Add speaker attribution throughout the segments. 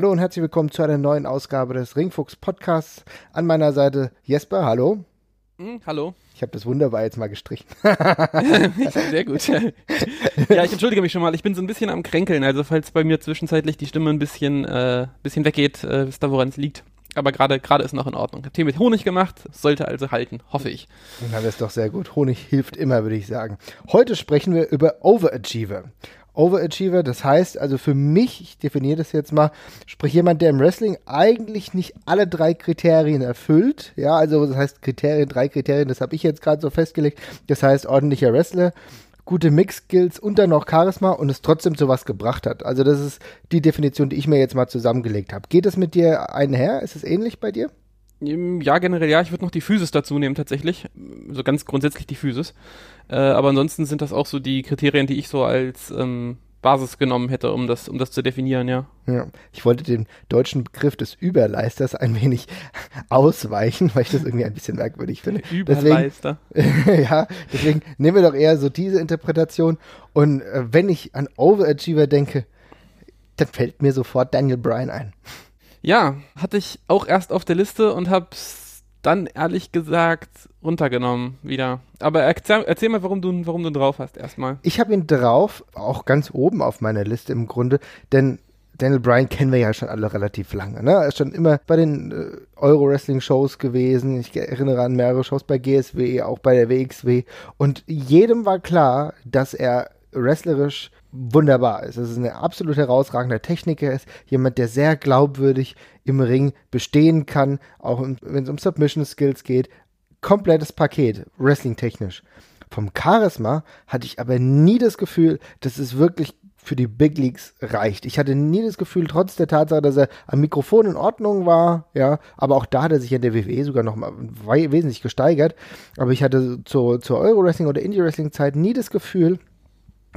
Speaker 1: Hallo und herzlich willkommen zu einer neuen Ausgabe des Ringfuchs Podcasts. An meiner Seite Jesper, hallo.
Speaker 2: Hm, hallo.
Speaker 1: Ich habe das wunderbar jetzt mal gestrichen.
Speaker 2: Sehr gut. ja, ich entschuldige mich schon mal. Ich bin so ein bisschen am Kränkeln. Also falls bei mir zwischenzeitlich die Stimme ein bisschen, äh, bisschen weggeht, äh, wisst ihr, woran es liegt. Aber gerade gerade ist noch in Ordnung. Ich habe Tee mit Honig gemacht, sollte also halten, hoffe ich.
Speaker 1: Na, das ist doch sehr gut. Honig hilft immer, würde ich sagen. Heute sprechen wir über Overachiever. Overachiever, das heißt also für mich, ich definiere das jetzt mal, sprich jemand, der im Wrestling eigentlich nicht alle drei Kriterien erfüllt. Ja, also das heißt Kriterien, drei Kriterien, das habe ich jetzt gerade so festgelegt. Das heißt ordentlicher Wrestler, gute Mix-Skills und dann noch Charisma und es trotzdem zu was gebracht hat. Also das ist die Definition, die ich mir jetzt mal zusammengelegt habe. Geht das mit dir einher? Ist es ähnlich bei dir?
Speaker 2: Ja, generell ja. Ich würde noch die Physis dazu nehmen tatsächlich. So ganz grundsätzlich die Physis. Äh, aber ansonsten sind das auch so die Kriterien, die ich so als ähm, Basis genommen hätte, um das, um das zu definieren, ja.
Speaker 1: Ja, ich wollte den deutschen Begriff des Überleisters ein wenig ausweichen, weil ich das irgendwie ein bisschen merkwürdig finde.
Speaker 2: Überleister.
Speaker 1: Deswegen, ja, deswegen nehmen wir doch eher so diese Interpretation. Und äh, wenn ich an Overachiever denke, dann fällt mir sofort Daniel Bryan ein.
Speaker 2: Ja, hatte ich auch erst auf der Liste und hab's dann ehrlich gesagt runtergenommen wieder. Aber erzähl, erzähl mal, warum du, warum du drauf hast erstmal.
Speaker 1: Ich habe ihn drauf, auch ganz oben auf meiner Liste im Grunde, denn Daniel Bryan kennen wir ja schon alle relativ lange. Ne? Er ist schon immer bei den äh, Euro-Wrestling-Shows gewesen. Ich erinnere an mehrere Shows bei GSW, auch bei der WXW. Und jedem war klar, dass er wrestlerisch wunderbar ist. Es ist eine absolut herausragende Techniker ist, jemand, der sehr glaubwürdig im Ring bestehen kann, auch wenn es um Submission Skills geht. Komplettes Paket, wrestling-technisch. Vom Charisma hatte ich aber nie das Gefühl, dass es wirklich für die Big Leagues reicht. Ich hatte nie das Gefühl, trotz der Tatsache, dass er am Mikrofon in Ordnung war, ja, aber auch da hat er sich in der WWE sogar noch mal wesentlich gesteigert. Aber ich hatte zur, zur Euro-Wrestling oder Indie-Wrestling-Zeit nie das Gefühl,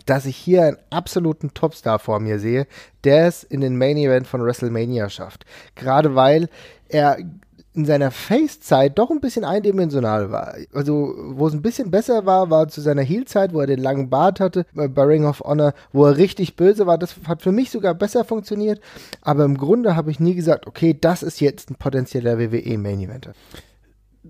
Speaker 1: dass ich hier einen absoluten Topstar vor mir sehe, der es in den Main Event von WrestleMania schafft. Gerade weil er in seiner Face-Zeit doch ein bisschen eindimensional war. Also, wo es ein bisschen besser war, war zu seiner Heel-Zeit, wo er den langen Bart hatte, äh, bei Ring of Honor, wo er richtig böse war. Das hat für mich sogar besser funktioniert. Aber im Grunde habe ich nie gesagt, okay, das ist jetzt ein potenzieller WWE-Main-Eventer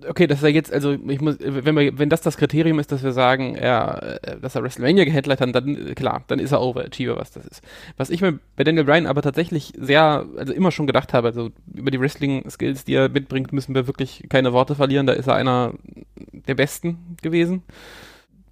Speaker 2: okay, dass er jetzt, also ich muss, wenn wir, wenn das das Kriterium ist, dass wir sagen, er, äh, dass er WrestleMania gehandelt hat, dann klar, dann ist er Overachiever, was das ist. Was ich mir bei Daniel Bryan aber tatsächlich sehr, also immer schon gedacht habe, also über die Wrestling-Skills, die er mitbringt, müssen wir wirklich keine Worte verlieren. Da ist er einer der Besten gewesen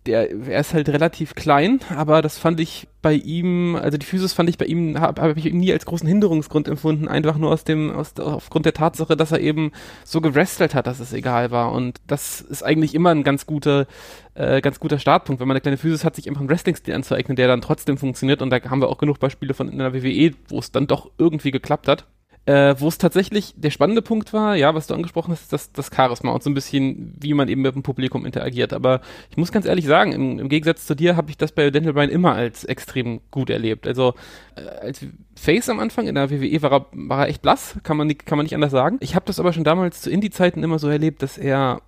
Speaker 2: der, er ist halt relativ klein, aber das fand ich bei ihm, also die Physis fand ich bei ihm, habe hab ich nie als großen Hinderungsgrund empfunden, einfach nur aus dem, aus, aufgrund der Tatsache, dass er eben so gewrestelt hat, dass es egal war. Und das ist eigentlich immer ein ganz guter, äh, ganz guter Startpunkt, wenn man eine kleine Physis hat, sich einfach einen Wrestling-Stil anzueignen, der dann trotzdem funktioniert. Und da haben wir auch genug Beispiele von in der WWE, wo es dann doch irgendwie geklappt hat. Äh, Wo es tatsächlich der spannende Punkt war, ja, was du angesprochen hast, ist das, das Charisma und so ein bisschen, wie man eben mit dem Publikum interagiert. Aber ich muss ganz ehrlich sagen, im, im Gegensatz zu dir habe ich das bei Daniel Bryan immer als extrem gut erlebt. Also äh, als Face am Anfang in der WWE war er, war er echt blass, kann man, kann man nicht anders sagen. Ich habe das aber schon damals zu Indie-Zeiten immer so erlebt, dass er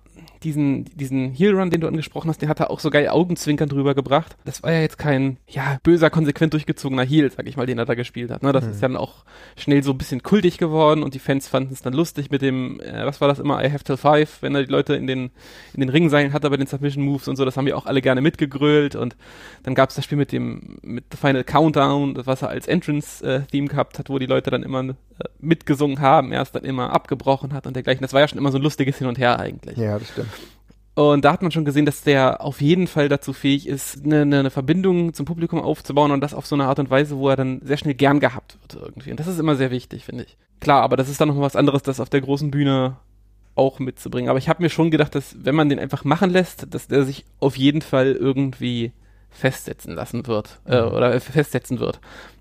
Speaker 2: diesen, diesen Heel-Run, den du angesprochen hast, den hat er auch so geil Augenzwinkern drüber gebracht. Das war ja jetzt kein, ja, böser, konsequent durchgezogener Heel, sag ich mal, den er da gespielt hat. Ne? Das mhm. ist dann auch schnell so ein bisschen kultig geworden und die Fans fanden es dann lustig mit dem, äh, was war das immer, I have till five, wenn er die Leute in den, in den Ringseilen hatte bei den Submission Moves und so, das haben wir auch alle gerne mitgegrölt und dann gab es das Spiel mit dem, mit The Final Countdown, was er als Entrance-Theme äh, gehabt hat, wo die Leute dann immer äh, mitgesungen haben, erst dann immer abgebrochen hat und dergleichen. Das war ja schon immer so ein lustiges Hin und Her eigentlich.
Speaker 1: Ja, das stimmt.
Speaker 2: Und da hat man schon gesehen, dass der auf jeden Fall dazu fähig ist, eine, eine, Verbindung zum Publikum aufzubauen und das auf so eine Art und Weise, wo er dann sehr schnell gern gehabt wird irgendwie. Und das ist immer sehr wichtig, finde ich. Klar, aber das ist dann noch was anderes, das auf der großen Bühne auch mitzubringen. Aber ich habe mir schon gedacht, dass wenn man den einfach machen lässt, dass der sich auf jeden Fall irgendwie festsetzen lassen wird äh, mhm. oder festsetzen wird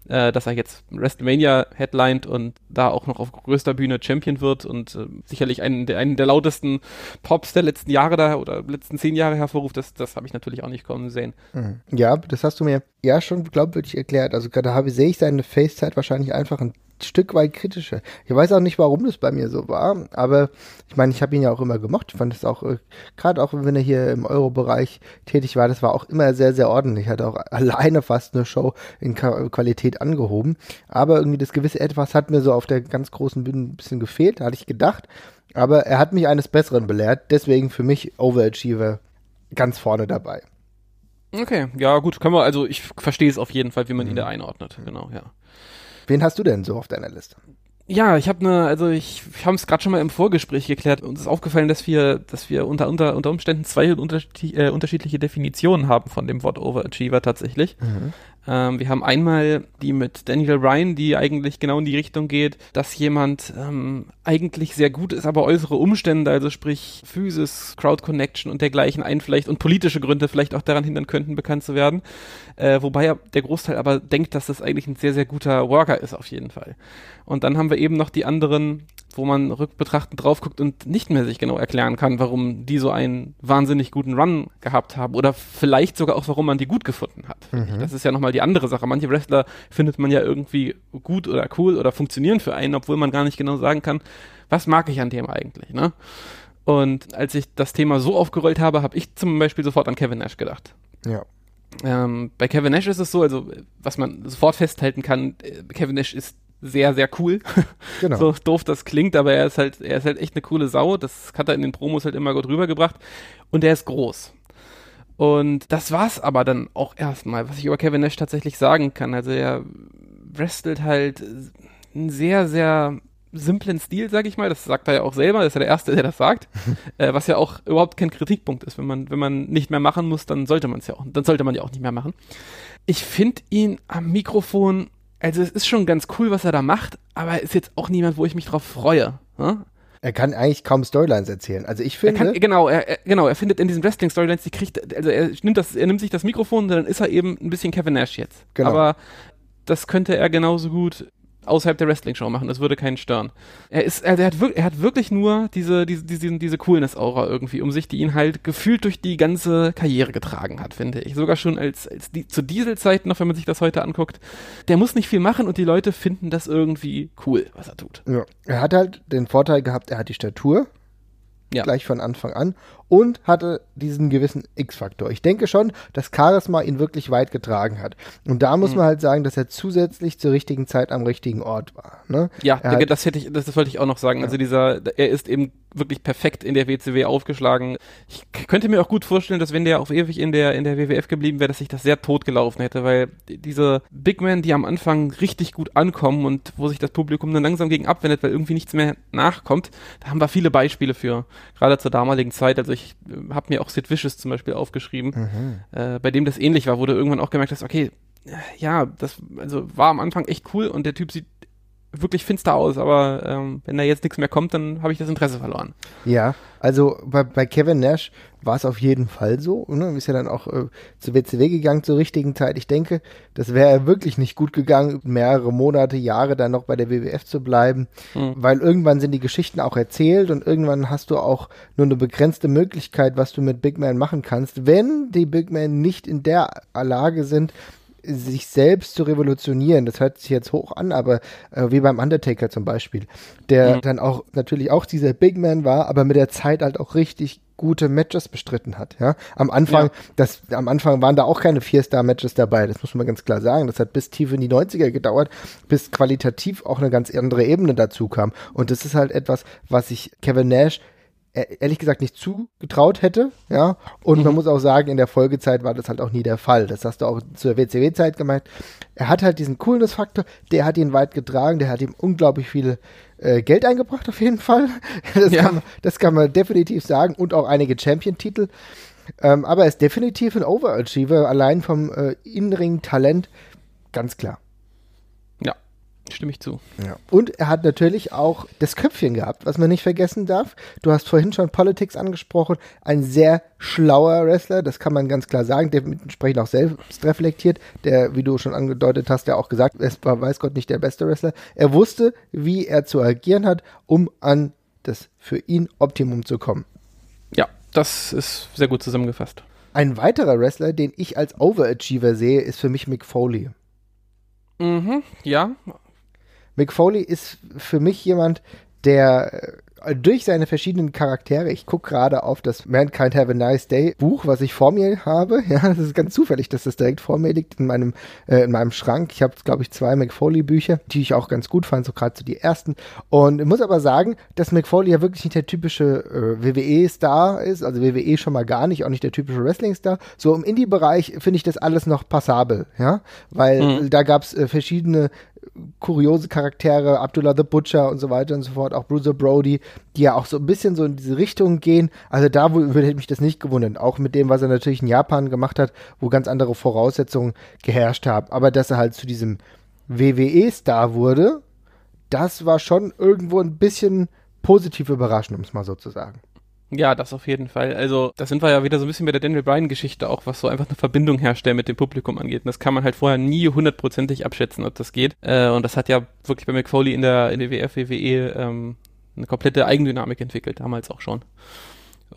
Speaker 2: äh, dass er jetzt WrestleMania headlined und da auch noch auf größter Bühne Champion wird und äh, sicherlich einen der, einen der lautesten Pops der letzten Jahre da oder letzten zehn Jahre hervorruft, das, das habe ich natürlich auch nicht kommen sehen.
Speaker 1: Mhm. Ja, das hast du mir ja schon glaubwürdig erklärt. Also gerade habe sehe ich seine Facezeit wahrscheinlich einfach ein Stück weit kritischer. Ich weiß auch nicht, warum das bei mir so war, aber ich meine, ich habe ihn ja auch immer gemocht. Ich fand es auch, äh, gerade auch wenn er hier im Euro-Bereich tätig war, das war auch immer sehr, sehr ordentlich. Hat auch alleine fast eine Show in Qualität angehoben. Aber irgendwie das gewisse Etwas hat mir so auf der ganz großen Bühne ein bisschen gefehlt, hatte ich gedacht. Aber er hat mich eines Besseren belehrt. Deswegen für mich Overachiever ganz vorne dabei.
Speaker 2: Okay, ja gut, können wir, also ich verstehe es auf jeden Fall, wie man mhm. ihn da einordnet. Genau, ja.
Speaker 1: Wen hast du denn so auf deiner Liste?
Speaker 2: Ja, ich habe eine, also ich, ich habe es gerade schon mal im Vorgespräch geklärt. Uns ist aufgefallen, dass wir, dass wir unter unter unter Umständen zwei unterschiedliche, äh, unterschiedliche Definitionen haben von dem Wort Overachiever tatsächlich. Mhm. Ähm, wir haben einmal die mit Daniel Ryan, die eigentlich genau in die Richtung geht, dass jemand ähm, eigentlich sehr gut ist, aber äußere Umstände, also sprich Physis, Crowd Connection und dergleichen einflecht und politische Gründe vielleicht auch daran hindern könnten, bekannt zu werden. Äh, wobei er, der Großteil aber denkt, dass das eigentlich ein sehr, sehr guter Worker ist auf jeden Fall. Und dann haben wir eben noch die anderen wo man rückbetrachtend drauf guckt und nicht mehr sich genau erklären kann, warum die so einen wahnsinnig guten Run gehabt haben oder vielleicht sogar auch, warum man die gut gefunden hat. Mhm. Das ist ja nochmal die andere Sache. Manche Wrestler findet man ja irgendwie gut oder cool oder funktionieren für einen, obwohl man gar nicht genau sagen kann, was mag ich an dem eigentlich, ne? Und als ich das Thema so aufgerollt habe, habe ich zum Beispiel sofort an Kevin Nash gedacht.
Speaker 1: Ja.
Speaker 2: Ähm, bei Kevin Nash ist es so, also was man sofort festhalten kann, äh, Kevin Nash ist sehr, sehr cool. Genau. so doof das klingt, aber er ist halt, er ist halt echt eine coole Sau. Das hat er in den Promos halt immer gut rübergebracht. Und er ist groß. Und das war's aber dann auch erstmal, was ich über Kevin Nash tatsächlich sagen kann. Also er wrestelt halt einen sehr, sehr simplen Stil, sag ich mal. Das sagt er ja auch selber. Das ist ja der Erste, der das sagt. äh, was ja auch überhaupt kein Kritikpunkt ist. Wenn man, wenn man nicht mehr machen muss, dann sollte man es ja auch, dann sollte man ja auch nicht mehr machen. Ich finde ihn am Mikrofon also es ist schon ganz cool, was er da macht, aber er ist jetzt auch niemand, wo ich mich drauf freue. Hm?
Speaker 1: Er kann eigentlich kaum Storylines erzählen. Also ich finde.
Speaker 2: Er kann, genau, er, er, genau, er findet in diesen Wrestling-Storylines, die kriegt, also er nimmt das, er nimmt sich das Mikrofon, dann ist er eben ein bisschen Kevin Nash jetzt. Genau. Aber das könnte er genauso gut außerhalb der Wrestling-Show machen. Das würde keinen stören. Er ist, er, er, hat, wirklich, er hat wirklich nur diese, diese, diese, diese Coolness-Aura irgendwie um sich, die ihn halt gefühlt durch die ganze Karriere getragen hat, finde ich. Sogar schon als, als die, zu Dieselzeiten noch, wenn man sich das heute anguckt. Der muss nicht viel machen und die Leute finden das irgendwie cool, was er tut.
Speaker 1: Ja. Er hat halt den Vorteil gehabt, er hat die Statur ja. gleich von Anfang an und hatte diesen gewissen X-Faktor. Ich denke schon, dass Charisma ihn wirklich weit getragen hat. Und da muss mhm. man halt sagen, dass er zusätzlich zur richtigen Zeit am richtigen Ort war. Ne?
Speaker 2: Ja, denke, das hätte ich, das, das wollte ich auch noch sagen. Ja. Also dieser, er ist eben wirklich perfekt in der WCW aufgeschlagen. Ich könnte mir auch gut vorstellen, dass wenn der auf ewig in der in der WWF geblieben wäre, dass sich das sehr tot gelaufen hätte, weil diese Big Men, die am Anfang richtig gut ankommen und wo sich das Publikum dann langsam gegen abwendet, weil irgendwie nichts mehr nachkommt, da haben wir viele Beispiele für, gerade zur damaligen Zeit. Also ich äh, habe mir auch Sid Vicious zum Beispiel aufgeschrieben, mhm. äh, bei dem das ähnlich war, wo du irgendwann auch gemerkt hast, okay, ja, das also war am Anfang echt cool und der Typ sieht wirklich finster aus, aber ähm, wenn da jetzt nichts mehr kommt, dann habe ich das Interesse verloren.
Speaker 1: Ja, also bei, bei Kevin Nash war es auf jeden Fall so. Ne? Ist ja dann auch äh, zur WCW gegangen zur richtigen Zeit. Ich denke, das wäre wirklich nicht gut gegangen, mehrere Monate, Jahre dann noch bei der WWF zu bleiben, mhm. weil irgendwann sind die Geschichten auch erzählt und irgendwann hast du auch nur eine begrenzte Möglichkeit, was du mit Big Man machen kannst, wenn die Big Men nicht in der Lage sind, sich selbst zu revolutionieren. Das hört sich jetzt hoch an, aber äh, wie beim Undertaker zum Beispiel, der mhm. dann auch natürlich auch dieser Big Man war, aber mit der Zeit halt auch richtig gute Matches bestritten hat. Ja, am Anfang, ja. das, am Anfang waren da auch keine Vier-Star-Matches dabei. Das muss man ganz klar sagen. Das hat bis tief in die 90er gedauert, bis qualitativ auch eine ganz andere Ebene dazu kam. Und das ist halt etwas, was sich Kevin Nash ehrlich gesagt nicht zugetraut hätte, ja. Und mhm. man muss auch sagen, in der Folgezeit war das halt auch nie der Fall. Das hast du auch zur WCW-Zeit gemeint. Er hat halt diesen Coolness-Faktor, der hat ihn weit getragen, der hat ihm unglaublich viel äh, Geld eingebracht, auf jeden Fall. Das, ja. kann man, das kann man definitiv sagen und auch einige Champion-Titel. Ähm, aber er ist definitiv ein Overachiever, allein vom äh, inneren Talent, ganz klar.
Speaker 2: Stimme ich zu.
Speaker 1: Ja. Und er hat natürlich auch das Köpfchen gehabt, was man nicht vergessen darf. Du hast vorhin schon Politics angesprochen. Ein sehr schlauer Wrestler, das kann man ganz klar sagen, dementsprechend auch selbst reflektiert. Der, wie du schon angedeutet hast, der auch gesagt, es war, weiß Gott, nicht der beste Wrestler. Er wusste, wie er zu agieren hat, um an das für ihn Optimum zu kommen.
Speaker 2: Ja, das ist sehr gut zusammengefasst.
Speaker 1: Ein weiterer Wrestler, den ich als Overachiever sehe, ist für mich Mick Foley.
Speaker 2: Mhm, ja,
Speaker 1: Mick Foley ist für mich jemand, der äh, durch seine verschiedenen Charaktere, ich gucke gerade auf das Mankind Have a Nice Day Buch, was ich vor mir habe. Ja, das ist ganz zufällig, dass das direkt vor mir liegt in meinem, äh, in meinem Schrank. Ich habe, glaube ich, zwei McFoley Bücher, die ich auch ganz gut fand, so gerade so die ersten. Und muss aber sagen, dass McFoley ja wirklich nicht der typische äh, WWE-Star ist, also WWE schon mal gar nicht, auch nicht der typische Wrestling-Star. So im Indie-Bereich finde ich das alles noch passabel, ja, weil mhm. da gab es äh, verschiedene kuriose Charaktere, Abdullah the Butcher und so weiter und so fort, auch Bruiser Brody, die ja auch so ein bisschen so in diese Richtung gehen. Also da würde mich das nicht gewundert. Auch mit dem, was er natürlich in Japan gemacht hat, wo ganz andere Voraussetzungen geherrscht haben. Aber dass er halt zu diesem WWE-Star wurde, das war schon irgendwo ein bisschen positiv überraschend, um es mal so zu sagen.
Speaker 2: Ja, das auf jeden Fall. Also, da sind wir ja wieder so ein bisschen bei der Daniel Bryan-Geschichte auch, was so einfach eine Verbindung herstellen mit dem Publikum angeht. Und das kann man halt vorher nie hundertprozentig abschätzen, ob das geht. Äh, und das hat ja wirklich bei McFoley in der, in der WF, WWE ähm, eine komplette Eigendynamik entwickelt, damals auch schon.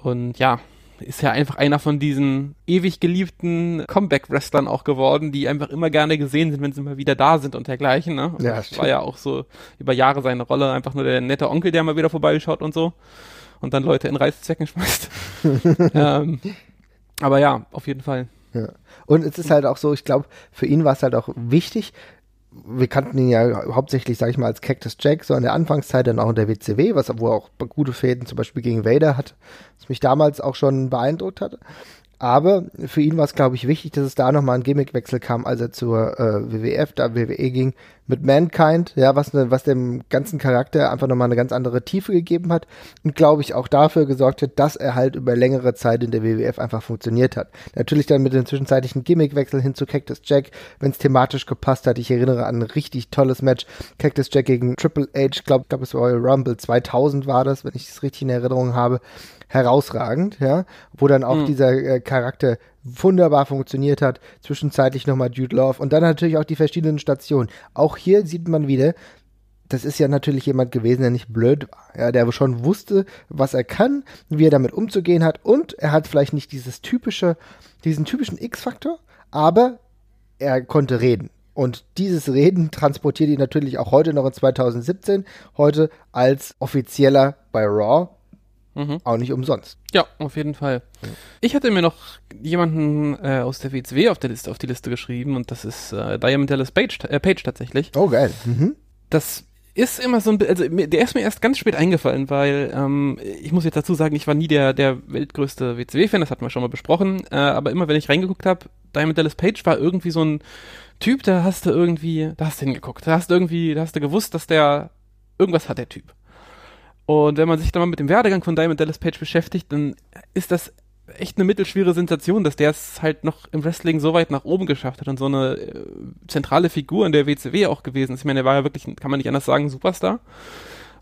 Speaker 2: Und ja, ist ja einfach einer von diesen ewig geliebten Comeback-Wrestlern auch geworden, die einfach immer gerne gesehen sind, wenn sie mal wieder da sind und dergleichen. Ne? ja, das war ja auch so über Jahre seine Rolle, einfach nur der nette Onkel, der mal wieder vorbeigeschaut und so und dann Leute in Reißzwecken schmeißt. ähm, aber ja, auf jeden Fall.
Speaker 1: Ja. Und es ist halt auch so, ich glaube, für ihn war es halt auch wichtig, wir kannten ihn ja hauptsächlich, sag ich mal, als Cactus Jack, so in der Anfangszeit dann auch in der WCW, was wo er auch gute Fäden zum Beispiel gegen Vader hat, was mich damals auch schon beeindruckt hat. Aber für ihn war es, glaube ich, wichtig, dass es da nochmal ein Gimmickwechsel kam, als er zur äh, WWF, da WWE ging, mit Mankind, ja, was, ne, was dem ganzen Charakter einfach nochmal eine ganz andere Tiefe gegeben hat und, glaube ich, auch dafür gesorgt hat, dass er halt über längere Zeit in der WWF einfach funktioniert hat. Natürlich dann mit dem zwischenzeitlichen Gimmickwechsel hin zu Cactus Jack, wenn es thematisch gepasst hat. Ich erinnere an ein richtig tolles Match, Cactus Jack gegen Triple H, glaube, glaub, es war Royal Rumble 2000 war das, wenn ich es richtig in Erinnerung habe herausragend, ja, wo dann auch mhm. dieser äh, Charakter wunderbar funktioniert hat, zwischenzeitlich nochmal Jude Love und dann natürlich auch die verschiedenen Stationen. Auch hier sieht man wieder, das ist ja natürlich jemand gewesen, der nicht blöd war, ja, der schon wusste, was er kann, wie er damit umzugehen hat und er hat vielleicht nicht dieses typische, diesen typischen X-Faktor, aber er konnte reden. Und dieses Reden transportiert ihn natürlich auch heute noch in 2017, heute als offizieller bei Raw Mhm. Auch nicht umsonst.
Speaker 2: Ja, auf jeden Fall. Ich hatte mir noch jemanden äh, aus der WCW auf, der Liste, auf die Liste geschrieben und das ist äh, Diamond Dallas Page, äh, Page tatsächlich.
Speaker 1: Oh, geil. Mhm.
Speaker 2: Das ist immer so ein also der ist mir erst ganz spät eingefallen, weil ähm, ich muss jetzt dazu sagen, ich war nie der der weltgrößte WCW-Fan, das hatten wir schon mal besprochen, äh, aber immer wenn ich reingeguckt habe, Diamond Dallas Page war irgendwie so ein Typ, da hast du irgendwie, da hast du hingeguckt, da hast du irgendwie, da hast du gewusst, dass der irgendwas hat der Typ. Und wenn man sich dann mal mit dem Werdegang von Diamond Dallas Page beschäftigt, dann ist das echt eine mittelschwere Sensation, dass der es halt noch im Wrestling so weit nach oben geschafft hat und so eine äh, zentrale Figur in der WCW auch gewesen ist. Ich meine, er war ja wirklich, kann man nicht anders sagen, Superstar.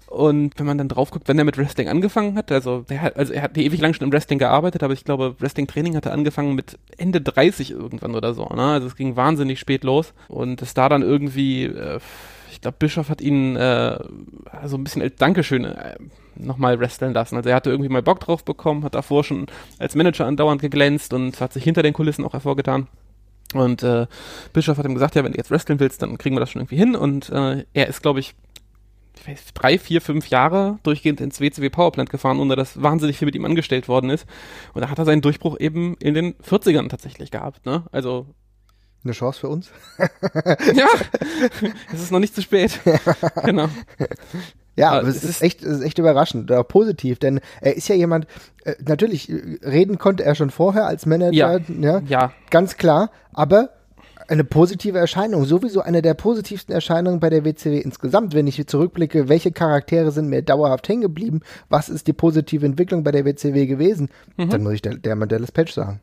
Speaker 2: Und wenn man dann drauf guckt, wenn er mit Wrestling angefangen hat, also der hat, also er hat ewig lang schon im Wrestling gearbeitet, aber ich glaube, Wrestling-Training hat er angefangen mit Ende 30 irgendwann oder so, ne? Also es ging wahnsinnig spät los. Und es da dann irgendwie, äh, ich glaube, Bischof hat ihn äh, so ein bisschen als Dankeschön äh, nochmal wresteln lassen. Also er hatte irgendwie mal Bock drauf bekommen, hat davor schon als Manager andauernd geglänzt und hat sich hinter den Kulissen auch hervorgetan. Und äh, Bischof hat ihm gesagt, ja, wenn du jetzt wresteln willst, dann kriegen wir das schon irgendwie hin. Und äh, er ist, glaube ich, drei, vier, fünf Jahre durchgehend ins WCW Powerplant gefahren, ohne dass wahnsinnig viel mit ihm angestellt worden ist. Und da hat er seinen Durchbruch eben in den 40ern tatsächlich gehabt. Ne? Also
Speaker 1: eine Chance für uns.
Speaker 2: ja, es ist noch nicht zu spät. genau.
Speaker 1: Ja, aber es, es ist echt, es ist echt überraschend, oder positiv, denn er ist ja jemand, äh, natürlich, äh, reden konnte er schon vorher als Manager, ja, ja, ja. ganz klar, aber eine positive Erscheinung, sowieso eine der positivsten Erscheinungen bei der WCW insgesamt, wenn ich zurückblicke, welche Charaktere sind mir dauerhaft hängen geblieben, was ist die positive Entwicklung bei der WCW gewesen, mhm. dann muss ich der, der Dallas Patch sagen.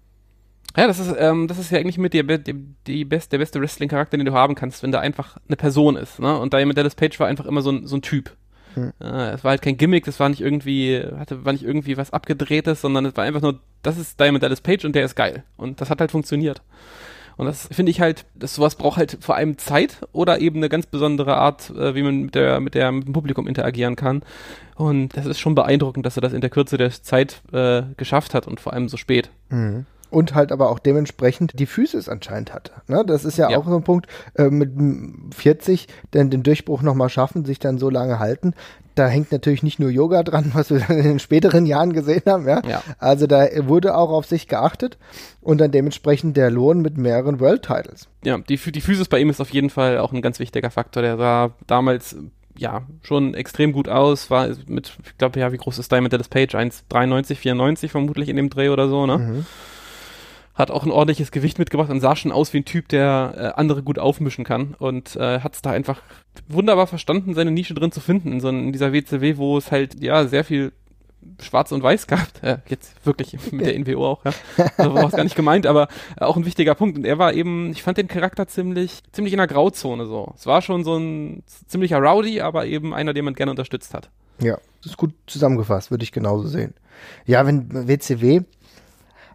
Speaker 2: Ja, das ist, ähm, das ist ja eigentlich mit der, die, die best, der beste Wrestling-Charakter, den du haben kannst, wenn der einfach eine Person ist. Ne? Und Diamond Dallas Page war einfach immer so ein, so ein Typ. Hm. Äh, es war halt kein Gimmick, das war nicht irgendwie, hatte, war nicht irgendwie was abgedrehtes, sondern es war einfach nur, das ist Diamond Dallas Page und der ist geil. Und das hat halt funktioniert. Und das finde ich halt, das sowas braucht halt vor allem Zeit oder eben eine ganz besondere Art, äh, wie man mit der, mit der, mit dem Publikum interagieren kann. Und das ist schon beeindruckend, dass er das in der Kürze der Zeit äh, geschafft hat und vor allem so spät.
Speaker 1: Mhm. Und halt aber auch dementsprechend die Physis anscheinend hatte. Ne? Das ist ja, ja, auch so ein Punkt äh, mit 40, denn den Durchbruch nochmal schaffen, sich dann so lange halten. Da hängt natürlich nicht nur Yoga dran, was wir dann in den späteren Jahren gesehen haben. Ja? ja. Also da wurde auch auf sich geachtet und dann dementsprechend der Lohn mit mehreren World Titles.
Speaker 2: Ja, die, die Physis bei ihm ist auf jeden Fall auch ein ganz wichtiger Faktor. Der sah damals ja, schon extrem gut aus, war mit, ich glaube, ja, wie groß ist Diamond Dallas Page? 1,93, 94 vermutlich in dem Dreh oder so, ne? Mhm hat auch ein ordentliches Gewicht mitgebracht und sah schon aus wie ein Typ, der äh, andere gut aufmischen kann und äh, hat es da einfach wunderbar verstanden, seine Nische drin zu finden in, so in dieser WCW, wo es halt ja sehr viel Schwarz und Weiß gab. Äh, jetzt wirklich mit der NWO auch, ja. Also war es gar nicht gemeint, aber äh, auch ein wichtiger Punkt. Und er war eben, ich fand den Charakter ziemlich, ziemlich in der Grauzone so. Es war schon so ein ziemlicher Rowdy, aber eben einer, den man gerne unterstützt hat.
Speaker 1: Ja, das ist gut zusammengefasst, würde ich genauso sehen. Ja, wenn WCW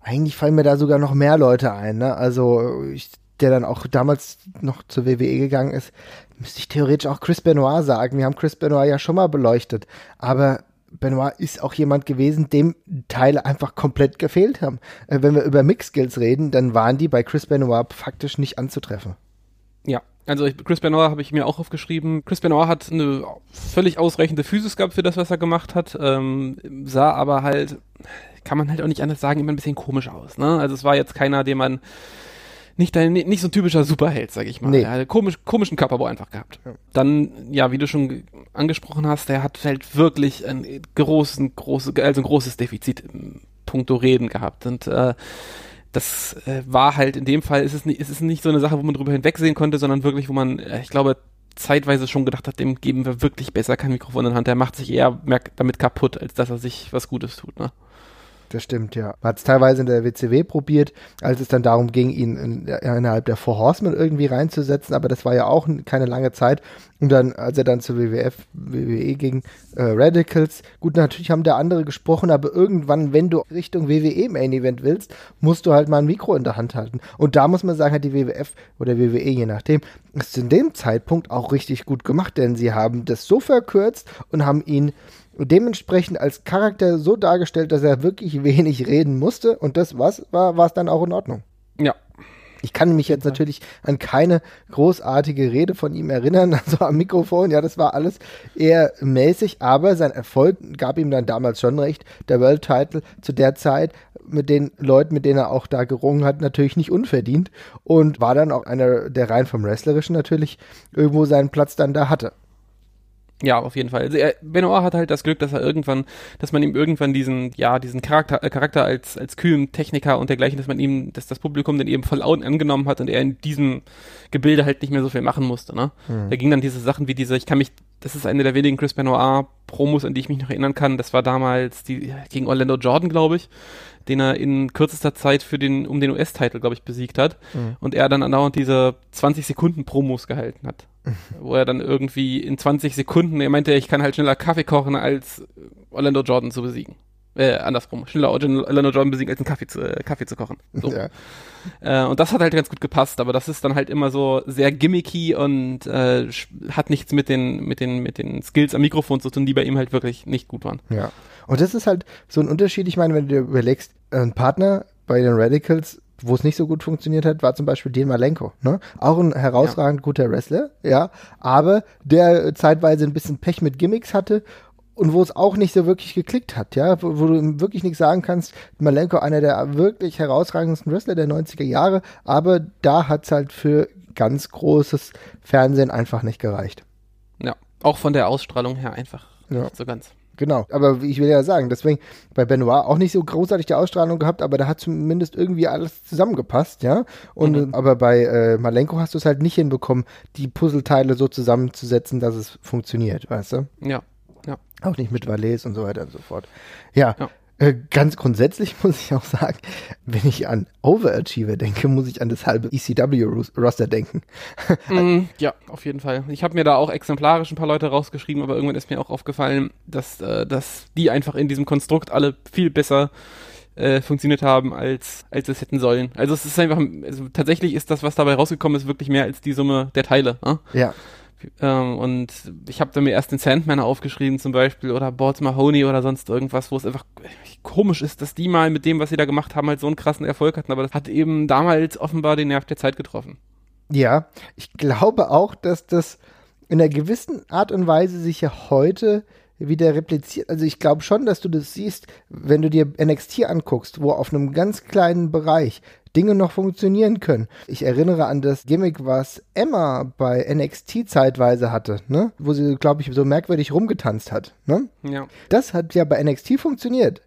Speaker 1: eigentlich fallen mir da sogar noch mehr Leute ein, ne? Also, ich, der dann auch damals noch zur WWE gegangen ist, müsste ich theoretisch auch Chris Benoit sagen. Wir haben Chris Benoit ja schon mal beleuchtet. Aber Benoit ist auch jemand gewesen, dem Teile einfach komplett gefehlt haben. Äh, wenn wir über Mix-Skills reden, dann waren die bei Chris Benoit faktisch nicht anzutreffen.
Speaker 2: Ja, also ich, Chris Benoit habe ich mir auch aufgeschrieben. Chris Benoit hat eine völlig ausreichende Physis gehabt für das, was er gemacht hat, ähm, sah aber halt kann man halt auch nicht anders sagen, immer ein bisschen komisch aus. Ne? Also es war jetzt keiner, den man nicht, ein, nicht so ein typischer Superheld, sag ich mal. Nee. Er hat komisch, komischen Körperbau einfach gehabt. Ja. Dann, ja, wie du schon angesprochen hast, der hat halt wirklich ein großen, großes, also ein großes Defizit im Punkto Reden gehabt. Und äh, das äh, war halt in dem Fall, ist es, nicht, ist es nicht so eine Sache, wo man drüber hinwegsehen konnte, sondern wirklich, wo man, äh, ich glaube, zeitweise schon gedacht hat, dem geben wir wirklich besser kein Mikrofon in der Hand. Der macht sich eher damit kaputt, als dass er sich was Gutes tut. Ne?
Speaker 1: Das stimmt, ja. Man hat es teilweise in der WCW probiert, als es dann darum ging, ihn in, innerhalb der Four Horsemen irgendwie reinzusetzen, aber das war ja auch keine lange Zeit. Und dann, als er dann zur WWF, WWE ging, äh, Radicals, gut, natürlich haben da andere gesprochen, aber irgendwann, wenn du Richtung WWE Main Event willst, musst du halt mal ein Mikro in der Hand halten. Und da muss man sagen, hat die WWF oder WWE, je nachdem, ist in dem Zeitpunkt auch richtig gut gemacht, denn sie haben das so verkürzt und haben ihn und dementsprechend als Charakter so dargestellt, dass er wirklich wenig reden musste und das was war, war es dann auch in Ordnung.
Speaker 2: Ja.
Speaker 1: Ich kann mich jetzt natürlich an keine großartige Rede von ihm erinnern, also am Mikrofon, ja, das war alles eher mäßig, aber sein Erfolg gab ihm dann damals schon recht. Der World Title zu der Zeit mit den Leuten, mit denen er auch da gerungen hat, natürlich nicht unverdient und war dann auch einer der rein vom Wrestlerischen natürlich irgendwo seinen Platz dann da hatte.
Speaker 2: Ja, auf jeden Fall. Also er, Benoit hat halt das Glück, dass er irgendwann, dass man ihm irgendwann diesen, ja, diesen Charakter, äh, Charakter als, als kühlen Techniker und dergleichen, dass man ihm, dass das Publikum den eben voll angenommen hat und er in diesem Gebilde halt nicht mehr so viel machen musste, ne? Mhm. Da ging dann diese Sachen wie diese, ich kann mich, das ist eine der wenigen Chris Benoit Promos, an die ich mich noch erinnern kann. Das war damals die, gegen Orlando Jordan, glaube ich, den er in kürzester Zeit für den, um den US-Titel, glaube ich, besiegt hat. Mhm. Und er dann andauernd diese 20 Sekunden Promos gehalten hat wo er dann irgendwie in 20 Sekunden, er meinte, ich kann halt schneller Kaffee kochen, als Orlando Jordan zu besiegen. Äh, andersrum, schneller Orlando Jordan besiegen, als einen Kaffee zu, äh, Kaffee zu kochen. So. Ja. Äh, und das hat halt ganz gut gepasst, aber das ist dann halt immer so sehr gimmicky und äh, hat nichts mit den, mit, den, mit den Skills am Mikrofon zu tun, die bei ihm halt wirklich nicht gut waren.
Speaker 1: Ja. Und das ist halt so ein Unterschied, ich meine, wenn du dir überlegst, ein Partner bei den Radicals wo es nicht so gut funktioniert hat, war zum Beispiel Dean Malenko. Ne? Auch ein herausragend ja. guter Wrestler, ja, aber der zeitweise ein bisschen Pech mit Gimmicks hatte und wo es auch nicht so wirklich geklickt hat, ja, wo, wo du wirklich nichts sagen kannst, Malenko einer der wirklich herausragendsten Wrestler der 90er Jahre, aber da hat es halt für ganz großes Fernsehen einfach nicht gereicht.
Speaker 2: Ja, auch von der Ausstrahlung her einfach ja. nicht so ganz.
Speaker 1: Genau, aber ich will ja sagen, deswegen bei Benoit auch nicht so großartig die Ausstrahlung gehabt, aber da hat zumindest irgendwie alles zusammengepasst, ja. Und mhm. aber bei äh, Malenko hast du es halt nicht hinbekommen, die Puzzleteile so zusammenzusetzen, dass es funktioniert, weißt du?
Speaker 2: Ja, ja.
Speaker 1: Auch nicht mit Valets und so weiter und so fort. Ja, ja. Äh, ganz grundsätzlich muss ich auch sagen, wenn ich an Overachiever denke, muss ich an das halbe ECW-Roster denken.
Speaker 2: mm, ja, auf jeden Fall. Ich habe mir da auch exemplarisch ein paar Leute rausgeschrieben, aber irgendwann ist mir auch aufgefallen, dass, äh, dass die einfach in diesem Konstrukt alle viel besser äh, funktioniert haben, als, als es hätten sollen. Also es ist einfach, also tatsächlich ist das, was dabei rausgekommen ist, wirklich mehr als die Summe der Teile.
Speaker 1: Äh? Ja
Speaker 2: Ähm, und ich habe da mir erst den Sandman aufgeschrieben zum Beispiel oder Balls Mahoney oder sonst irgendwas, wo es einfach komisch ist, dass die mal mit dem, was sie da gemacht haben, halt so einen krassen Erfolg hatten. Aber das hat eben damals offenbar den Nerv der Zeit getroffen.
Speaker 1: Ja, ich glaube auch, dass das in einer gewissen Art und Weise sich ja heute wieder repliziert. Also ich glaube schon, dass du das siehst, wenn du dir NXT anguckst, wo auf einem ganz kleinen Bereich Dinge noch funktionieren können. Ich erinnere an das Gimmick, was Emma bei NXT zeitweise hatte, ne? Wo sie, glaube ich, so merkwürdig rumgetanzt hat, ne?
Speaker 2: Ja.
Speaker 1: Das hat ja bei NXT funktioniert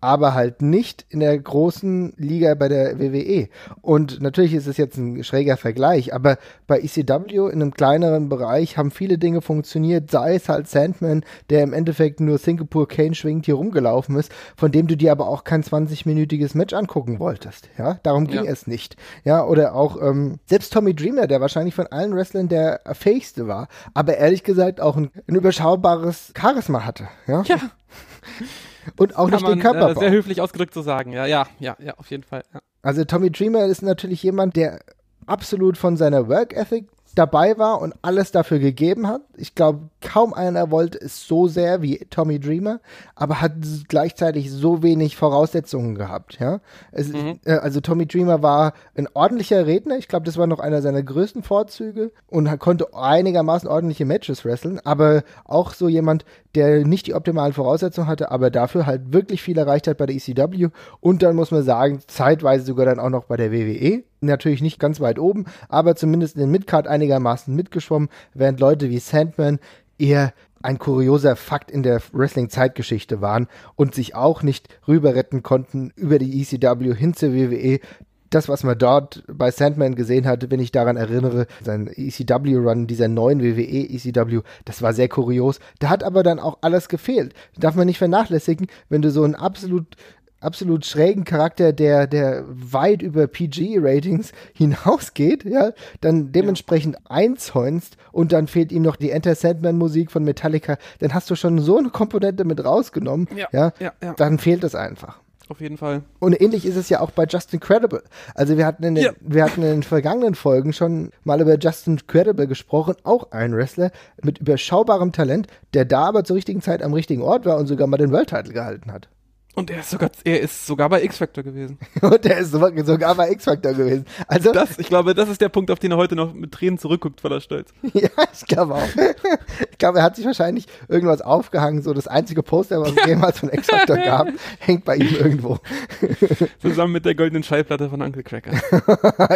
Speaker 1: aber halt nicht in der großen Liga bei der WWE. Und natürlich ist es jetzt ein schräger Vergleich, aber bei ECW in einem kleineren Bereich haben viele Dinge funktioniert, sei es halt Sandman, der im Endeffekt nur Singapore Kane schwingend hier rumgelaufen ist, von dem du dir aber auch kein 20-minütiges Match angucken wolltest. Ja, darum ging ja. es nicht. Ja, oder auch ähm, selbst Tommy Dreamer, der wahrscheinlich von allen Wrestlern der fähigste war, aber ehrlich gesagt auch ein, ein überschaubares Charisma hatte. Ja.
Speaker 2: ja.
Speaker 1: Und auch nicht man, den Körper.
Speaker 2: Äh, sehr höflich ausgedrückt zu sagen, ja, ja, ja, ja, auf jeden Fall. Ja.
Speaker 1: Also Tommy Dreamer ist natürlich jemand, der absolut von seiner Work Ethic dabei war und alles dafür gegeben hat. Ich glaube, kaum einer wollte es so sehr wie Tommy Dreamer, aber hat gleichzeitig so wenig Voraussetzungen gehabt. Ja, es, mhm. äh, also Tommy Dreamer war ein ordentlicher Redner. Ich glaube, das war noch einer seiner größten Vorzüge und konnte einigermaßen ordentliche Matches wresteln, aber auch so jemand, der nicht die optimalen Voraussetzungen hatte, aber dafür halt wirklich viel erreicht hat bei der ECW und dann muss man sagen, zeitweise sogar dann auch noch bei der WWE. Natürlich nicht ganz weit oben, aber zumindest in den Midcard einigermaßen mitgeschwommen, während Leute wie Sandman eher ein kurioser Fakt in der Wrestling-Zeitgeschichte waren und sich auch nicht rüber retten konnten über die ECW hin zur WWE, das, was man dort bei Sandman gesehen hatte, wenn ich daran erinnere, sein ECW-Run, dieser neuen WWE ECW, das war sehr kurios. Da hat aber dann auch alles gefehlt. Darf man nicht vernachlässigen, wenn du so einen absolut absolut schrägen Charakter, der, der weit über PG-Ratings hinausgeht, ja, dann dementsprechend ja. einzäunst und dann fehlt ihm noch die Enter Sandman-Musik von Metallica, dann hast du schon so eine Komponente mit rausgenommen, ja, ja, ja, ja. dann fehlt es einfach
Speaker 2: auf jeden Fall.
Speaker 1: Und ähnlich ist es ja auch bei Justin Credible. Also wir hatten in den, ja. wir hatten in den vergangenen Folgen schon mal über Justin Credible gesprochen, auch ein Wrestler mit überschaubarem Talent, der da aber zur richtigen Zeit am richtigen Ort war und sogar mal den World Title gehalten hat.
Speaker 2: Und er ist sogar, er ist sogar bei X-Factor gewesen.
Speaker 1: und er ist sogar bei X-Factor gewesen. Also
Speaker 2: das, ich glaube, das ist der Punkt, auf den er heute noch mit Tränen zurückguckt, voller Stolz.
Speaker 1: ja, ich glaube auch. ich glaube, er hat sich wahrscheinlich irgendwas aufgehangen, so das einzige Poster, was es jemals von X-Factor gab, hängt bei ihm irgendwo.
Speaker 2: Zusammen mit der goldenen Schallplatte von Uncle Cracker.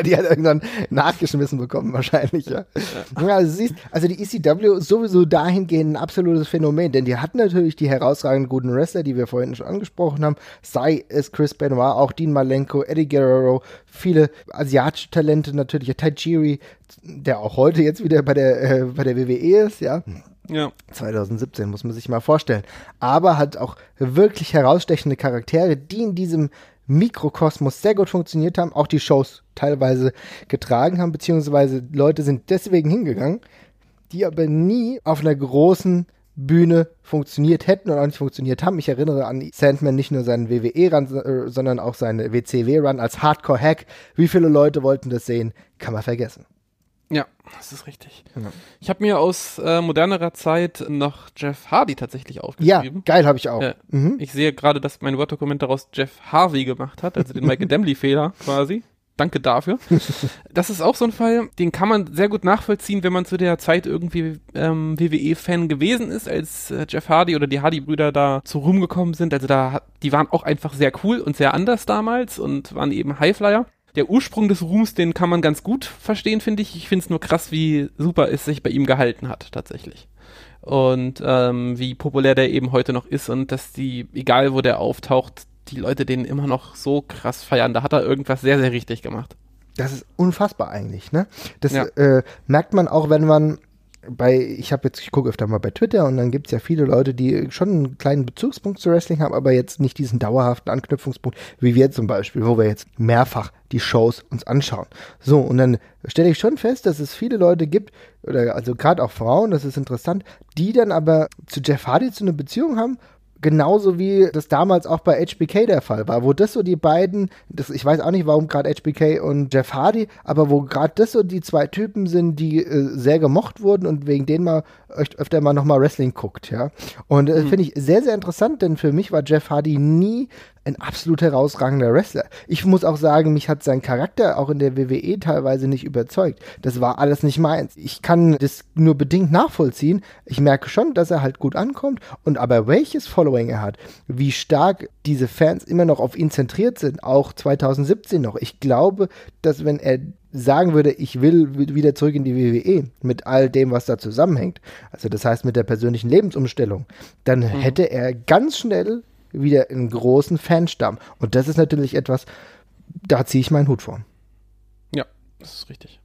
Speaker 1: die hat irgendwann nachgeschmissen bekommen, wahrscheinlich, ja. ja. also, siehst, also die ECW ist sowieso dahingehend ein absolutes Phänomen, denn die hatten natürlich die herausragenden guten Wrestler, die wir vorhin schon angesprochen angesprochen haben, sei es Chris Benoit, auch Dean Malenko, Eddie Guerrero, viele asiatische Talente natürlich, Tajiri, der auch heute jetzt wieder bei der, äh, bei der WWE ist, ja.
Speaker 2: Ja.
Speaker 1: 2017 muss man sich mal vorstellen. Aber hat auch wirklich herausstechende Charaktere, die in diesem Mikrokosmos sehr gut funktioniert haben, auch die Shows teilweise getragen haben, beziehungsweise Leute sind deswegen hingegangen, die aber nie auf einer großen Bühne funktioniert hätten oder auch nicht funktioniert haben. Ich erinnere an Sandman nicht nur seinen WWE-Run, äh, sondern auch seinen WCW-Run als Hardcore-Hack. Wie viele Leute wollten das sehen? Kann man vergessen.
Speaker 2: Ja, das ist richtig. Ja. Ich habe mir aus äh, modernerer Zeit noch Jeff Hardy tatsächlich aufgeschrieben.
Speaker 1: Ja, geil habe ich auch.
Speaker 2: Äh, mhm. Ich sehe gerade, dass mein Word-Dokument daraus Jeff Harvey gemacht hat, also den Michael Demley-Fehler quasi. Danke dafür. das ist auch so ein Fall, den kann man sehr gut nachvollziehen, wenn man zu der Zeit irgendwie ähm, WWE-Fan gewesen ist, als äh, Jeff Hardy oder die Hardy-Brüder da zu Ruhm gekommen sind. Also da, die waren auch einfach sehr cool und sehr anders damals und waren eben Highflyer. Der Ursprung des Ruhms, den kann man ganz gut verstehen, finde ich. Ich finde es nur krass, wie super es sich bei ihm gehalten hat, tatsächlich und ähm, wie populär der eben heute noch ist und dass die, egal wo der auftaucht, die Leute den immer noch so krass feiern. Da hat er irgendwas sehr, sehr richtig gemacht.
Speaker 1: Das ist unfassbar eigentlich, ne? Das ja. äh, merkt man auch, wenn man bei, ich habe jetzt, ich gucke öfter mal bei Twitter und dann gibt es ja viele Leute, die schon einen kleinen Bezugspunkt zu Wrestling haben, aber jetzt nicht diesen dauerhaften Anknüpfungspunkt, wie wir zum Beispiel, wo wir jetzt mehrfach die Shows uns anschauen. So, und dann stelle ich schon fest, dass es viele Leute gibt, oder also gerade auch Frauen, das ist interessant, die dann aber zu Jeff Hardy zu einer Beziehung haben genauso wie das damals auch bei HBK der Fall war, wo das so die beiden, das, ich weiß auch nicht, warum gerade HBK und Jeff Hardy, aber wo gerade das so die zwei Typen sind, die äh, sehr gemocht wurden und wegen denen man öfter mal nochmal Wrestling guckt, ja. Und äh, mhm. finde ich sehr, sehr interessant, denn für mich war Jeff Hardy nie ein absolut herausragender Wrestler. Ich muss auch sagen, mich hat sein Charakter auch in der WWE teilweise nicht überzeugt. Das war alles nicht meins. Ich kann das nur bedingt nachvollziehen. Ich merke schon, dass er halt gut ankommt und aber welches Following er hat, wie stark diese Fans immer noch auf ihn zentriert sind, auch 2017 noch. Ich glaube, dass wenn er sagen würde, ich will wieder zurück in die WWE mit all dem, was da zusammenhängt, also das heißt mit der persönlichen Lebensumstellung, dann mhm. hätte er ganz schnell wieder einen großen Fanstamm. Und das ist natürlich etwas, da ziehe ich meinen Hut vor.
Speaker 2: Ja, das ist richtig.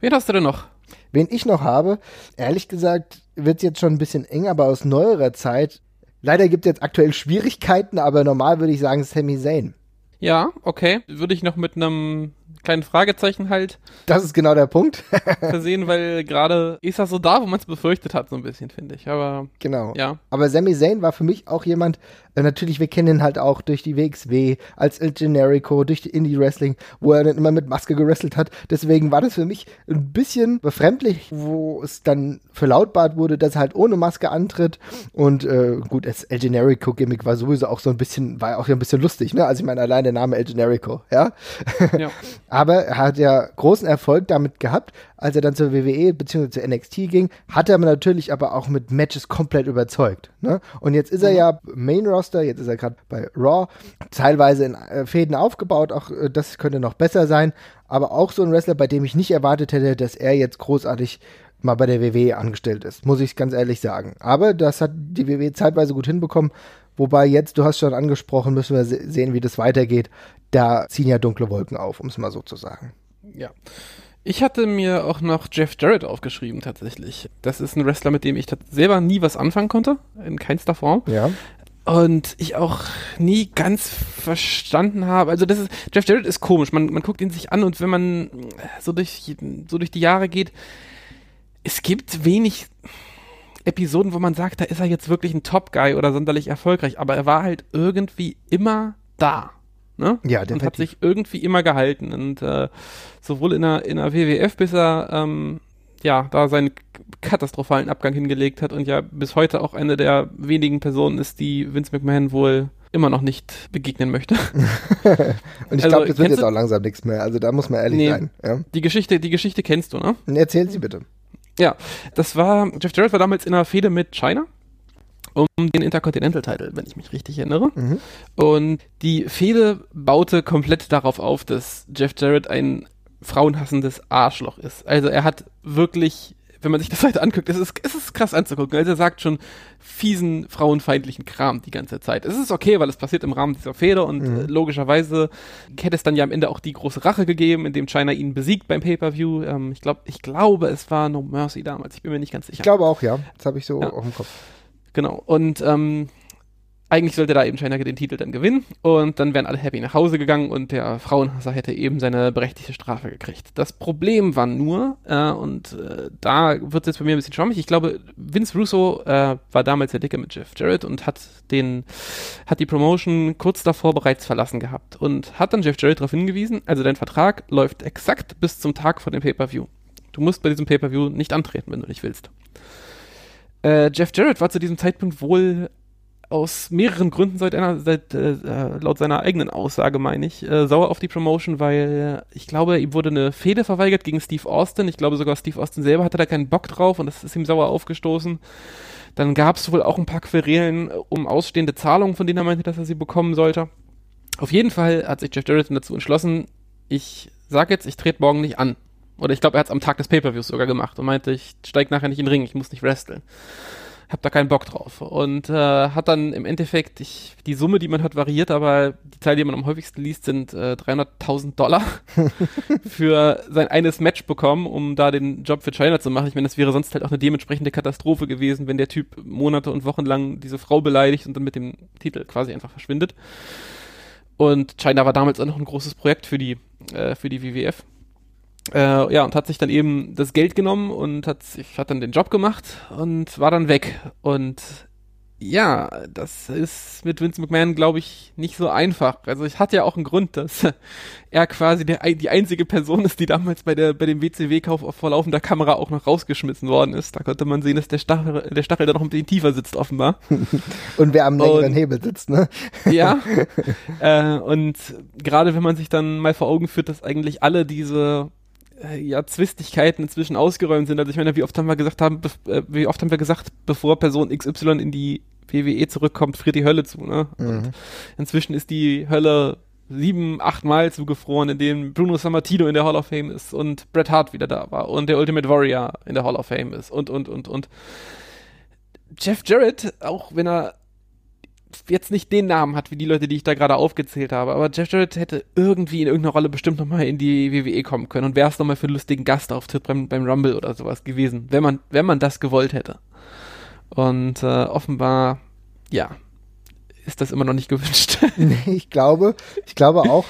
Speaker 2: Wen hast du denn noch?
Speaker 1: Wen ich noch habe, ehrlich gesagt, wird es jetzt schon ein bisschen eng, aber aus neuerer Zeit. Leider gibt es jetzt aktuell Schwierigkeiten, aber normal würde ich sagen Sami Zayn.
Speaker 2: Ja, okay. Würde ich noch mit einem kleinen Fragezeichen halt.
Speaker 1: Das ist genau der Punkt.
Speaker 2: versehen, weil gerade ist das so da, wo man es befürchtet hat, so ein bisschen, finde ich. Aber
Speaker 1: genau. Ja. Aber Sami Zayn war für mich auch jemand, äh, natürlich, wir kennen ihn halt auch durch die WXW, als El Generico, durch die Indie-Wrestling, wo er dann immer mit Maske gewrestelt hat. Deswegen war das für mich ein bisschen befremdlich, wo es dann verlautbart wurde, dass er halt ohne Maske antritt. Und äh, gut, das El Generico-Gimmick war sowieso auch so ein bisschen, war auch ein bisschen lustig, ne? Also ich meine, allein der Name El Generico, ja. ja. Aber er hat ja großen Erfolg damit gehabt, als er dann zur WWE bzw. zur NXT ging, hat er natürlich aber auch mit Matches komplett überzeugt. Ne? Und jetzt ist er mhm. ja Main Roster, jetzt ist er gerade bei Raw, teilweise in äh, Fäden aufgebaut, auch äh, das könnte noch besser sein, aber auch so ein Wrestler, bei dem ich nicht erwartet hätte, dass er jetzt großartig mal bei der WWE angestellt ist, muss ich ganz ehrlich sagen. Aber das hat die WWE zeitweise gut hinbekommen. Wobei jetzt, du hast schon angesprochen, müssen wir sehen, wie das weitergeht. Da ziehen ja dunkle Wolken auf, um es mal so zu sagen.
Speaker 2: Ja. Ich hatte mir auch noch Jeff Jarrett aufgeschrieben, tatsächlich. Das ist ein Wrestler, mit dem ich selber nie was anfangen konnte, in keinster Form.
Speaker 1: Ja.
Speaker 2: Und ich auch nie ganz verstanden habe. Also, das ist, Jeff Jarrett ist komisch. Man, man guckt ihn sich an und wenn man so durch, so durch die Jahre geht, es gibt wenig Episoden, wo man sagt, da ist er jetzt wirklich ein Top-Guy oder sonderlich erfolgreich, aber er war halt irgendwie immer da. Ne?
Speaker 1: Ja, definitiv.
Speaker 2: Und hat sich irgendwie immer gehalten. Und äh, sowohl in der, in der WWF, bis er ähm, ja da seinen katastrophalen Abgang hingelegt hat und ja bis heute auch eine der wenigen Personen ist, die Vince McMahon wohl immer noch nicht begegnen möchte.
Speaker 1: und ich also, glaube, das wird jetzt auch langsam nichts mehr. Also da muss man ehrlich nee, sein. Ja?
Speaker 2: Die Geschichte, die Geschichte kennst du, ne?
Speaker 1: Erzähl sie bitte.
Speaker 2: Ja, das war, Jeff Jarrett war damals in einer Fehde mit China um den Intercontinental Title, wenn ich mich richtig erinnere. Mhm. Und die Fehde baute komplett darauf auf, dass Jeff Jarrett ein frauenhassendes Arschloch ist. Also er hat wirklich, wenn man sich das heute anguckt, es ist, es ist krass anzugucken. Also er sagt schon fiesen, frauenfeindlichen Kram die ganze Zeit. Es ist okay, weil es passiert im Rahmen dieser Fehde und mhm. äh, logischerweise hätte es dann ja am Ende auch die große Rache gegeben, indem China ihn besiegt beim Pay-Per-View. Ähm, ich, glaub, ich glaube, es war No Mercy damals. Ich bin mir nicht ganz sicher.
Speaker 1: Ich glaube auch, ja. Das habe ich so ja. auf dem Kopf.
Speaker 2: Genau. Und ähm, eigentlich sollte da eben China den Titel dann gewinnen und dann wären alle happy nach Hause gegangen und der Frauenhasser hätte eben seine berechtigte Strafe gekriegt. Das Problem war nur, äh, und äh, da wird es jetzt bei mir ein bisschen schwammig, ich glaube, Vince Russo äh, war damals der Dicke mit Jeff Jarrett und hat den, hat die Promotion kurz davor bereits verlassen gehabt und hat dann Jeff Jarrett darauf hingewiesen, also dein Vertrag läuft exakt bis zum Tag vor dem Pay-Per-View. Du musst bei diesem Pay-Per-View nicht antreten, wenn du nicht willst. Äh, Jeff Jarrett war zu diesem Zeitpunkt wohl aus mehreren Gründen seit einer, seit, äh, äh, laut seiner eigenen Aussage, meine ich, äh, sauer auf die Promotion, weil ich glaube, ihm wurde eine Fehde verweigert gegen Steve Austin. Ich glaube sogar Steve Austin selber hatte da keinen Bock drauf und das ist ihm sauer aufgestoßen. Dann gab es wohl auch ein paar Querelen um ausstehende Zahlungen, von denen er meinte, dass er sie bekommen sollte. Auf jeden Fall hat sich Jeff Jarrett dazu entschlossen, ich sag jetzt, ich trete morgen nicht an. Oder ich glaube, er hat es am Tag des Pay-Per-Views sogar gemacht und meinte, ich steig nachher nicht in den Ring, ich muss nicht wresteln. Hab da keinen Bock drauf. Und äh, hat dann im Endeffekt, ich, die Summe, die man hat, variiert, aber die Zahl, die man am häufigsten liest, sind äh, 300.000 Dollar für sein eines Match bekommen, um da den Job für China zu machen. Ich meine, das wäre sonst halt auch eine dementsprechende Katastrophe gewesen, wenn der Typ Monate und Wochen lang diese Frau beleidigt und dann mit dem Titel quasi einfach verschwindet. Und China war damals auch noch ein großes Projekt für die, äh, für die WWF. Äh, ja, und hat sich dann eben das Geld genommen und hat, sich, hat dann den Job gemacht und war dann weg. Und Ja, das ist mit Vince McMahon, glaube ich, nicht so einfach. Also es hat ja auch einen Grund, dass er quasi der, die einzige Person ist, die damals bei, der, bei dem WCW-Kauf vor laufender Kamera auch noch rausgeschmissen worden ist. Da konnte man sehen, dass der Stachel, der Stachel da noch ein bisschen tiefer sitzt, offenbar.
Speaker 1: und wer am längeren und, Hebel sitzt, ne?
Speaker 2: ja. äh, und gerade wenn man sich dann mal vor Augen führt, dass eigentlich alle diese ja, Zwistigkeiten inzwischen ausgeräumt sind. Also ich meine, wie oft haben wir gesagt haben, äh, wie oft haben wir gesagt, bevor Person XY in die WWE zurückkommt, friert die Hölle zu, ne? Mhm. inzwischen ist die Hölle sieben, acht Mal zugefroren, in denen Bruno Sammartino in der Hall of Fame ist und Bret Hart wieder da war und der Ultimate Warrior in der Hall of Fame ist und, und, und, und. Jeff Jarrett, auch wenn er jetzt nicht den Namen hat, wie die Leute, die ich da gerade aufgezählt habe, aber Jeff Jarrett hätte irgendwie in irgendeiner Rolle bestimmt nochmal in die WWE kommen können und wäre es nochmal für einen lustigen Gastauftritt beim, beim Rumble oder sowas gewesen, wenn man, wenn man das gewollt hätte. Und äh, offenbar, ja, ist das immer noch nicht gewünscht.
Speaker 1: nee, ich glaube, ich glaube auch,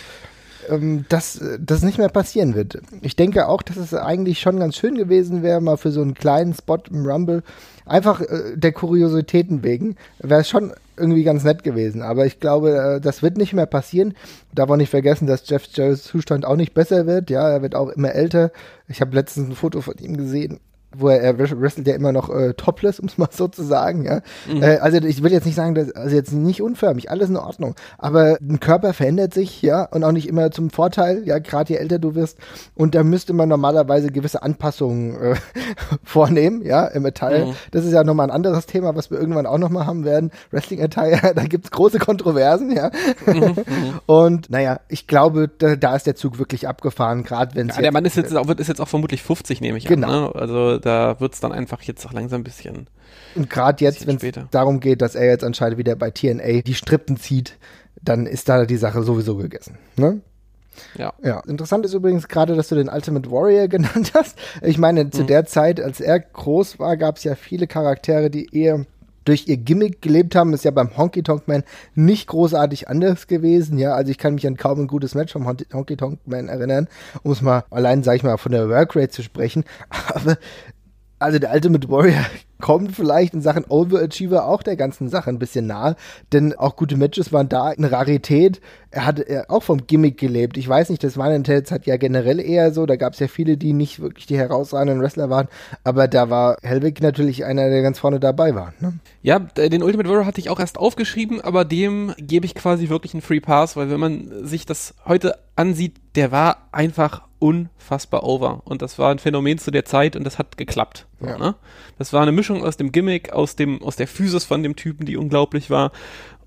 Speaker 1: ähm, dass das nicht mehr passieren wird. Ich denke auch, dass es eigentlich schon ganz schön gewesen wäre, mal für so einen kleinen Spot im Rumble, einfach äh, der Kuriositäten wegen, wäre es schon irgendwie ganz nett gewesen. Aber ich glaube, äh, das wird nicht mehr passieren. Darf auch nicht vergessen, dass Jeff Jarrett's Zustand auch nicht besser wird. Ja, er wird auch immer älter. Ich habe letztens ein Foto von ihm gesehen wo er, er wrestelt ja immer noch äh, topless, um es mal so zu sagen, ja. Mhm. Äh, also ich will jetzt nicht sagen, dass, also jetzt nicht unförmig, alles in Ordnung. Aber ein Körper verändert sich, ja, und auch nicht immer zum Vorteil, ja, gerade je älter du wirst. Und da müsste man normalerweise gewisse Anpassungen äh, vornehmen, ja, im Metall. Mhm. Das ist ja nochmal ein anderes Thema, was wir irgendwann auch nochmal haben werden. Wrestling-Attire, da gibt's große Kontroversen, ja. Mhm. und naja, ich glaube, da, da, ist der Zug wirklich abgefahren, gerade wenn es.
Speaker 2: Ja, der Mann ist jetzt, auch, ist jetzt auch vermutlich 50, nehme ich
Speaker 1: genau.
Speaker 2: an. Ne? Also da wird es dann einfach jetzt auch langsam ein bisschen.
Speaker 1: Und gerade jetzt, wenn es darum geht, dass er jetzt anscheinend wieder bei TNA die Strippen zieht, dann ist da die Sache sowieso gegessen. Ne?
Speaker 2: Ja.
Speaker 1: ja. Interessant ist übrigens gerade, dass du den Ultimate Warrior genannt hast. Ich meine, mhm. zu der Zeit, als er groß war, gab es ja viele Charaktere, die eher durch ihr Gimmick gelebt haben, ist ja beim Honky Tonk Man nicht großartig anders gewesen. Ja, also ich kann mich an kaum ein gutes Match vom Honky Tonk Man erinnern, um es mal allein, sag ich mal, von der Workrate zu sprechen. Aber also der Ultimate Warrior kommt vielleicht in Sachen Overachiever auch der ganzen Sache ein bisschen nahe, denn auch gute Matches waren da eine Rarität. Er hat auch vom Gimmick gelebt. Ich weiß nicht, das war in Tales hat ja generell eher so, da gab es ja viele, die nicht wirklich die herausragenden Wrestler waren, aber da war Helwig natürlich einer, der ganz vorne dabei war. Ne?
Speaker 2: Ja, den Ultimate Warrior hatte ich auch erst aufgeschrieben, aber dem gebe ich quasi wirklich einen Free Pass, weil wenn man sich das heute ansieht, der war einfach unfassbar over. Und das war ein Phänomen zu der Zeit und das hat geklappt. Ja. Ne? Das war eine Mischung aus dem Gimmick, aus dem, aus der Physis von dem Typen, die unglaublich war.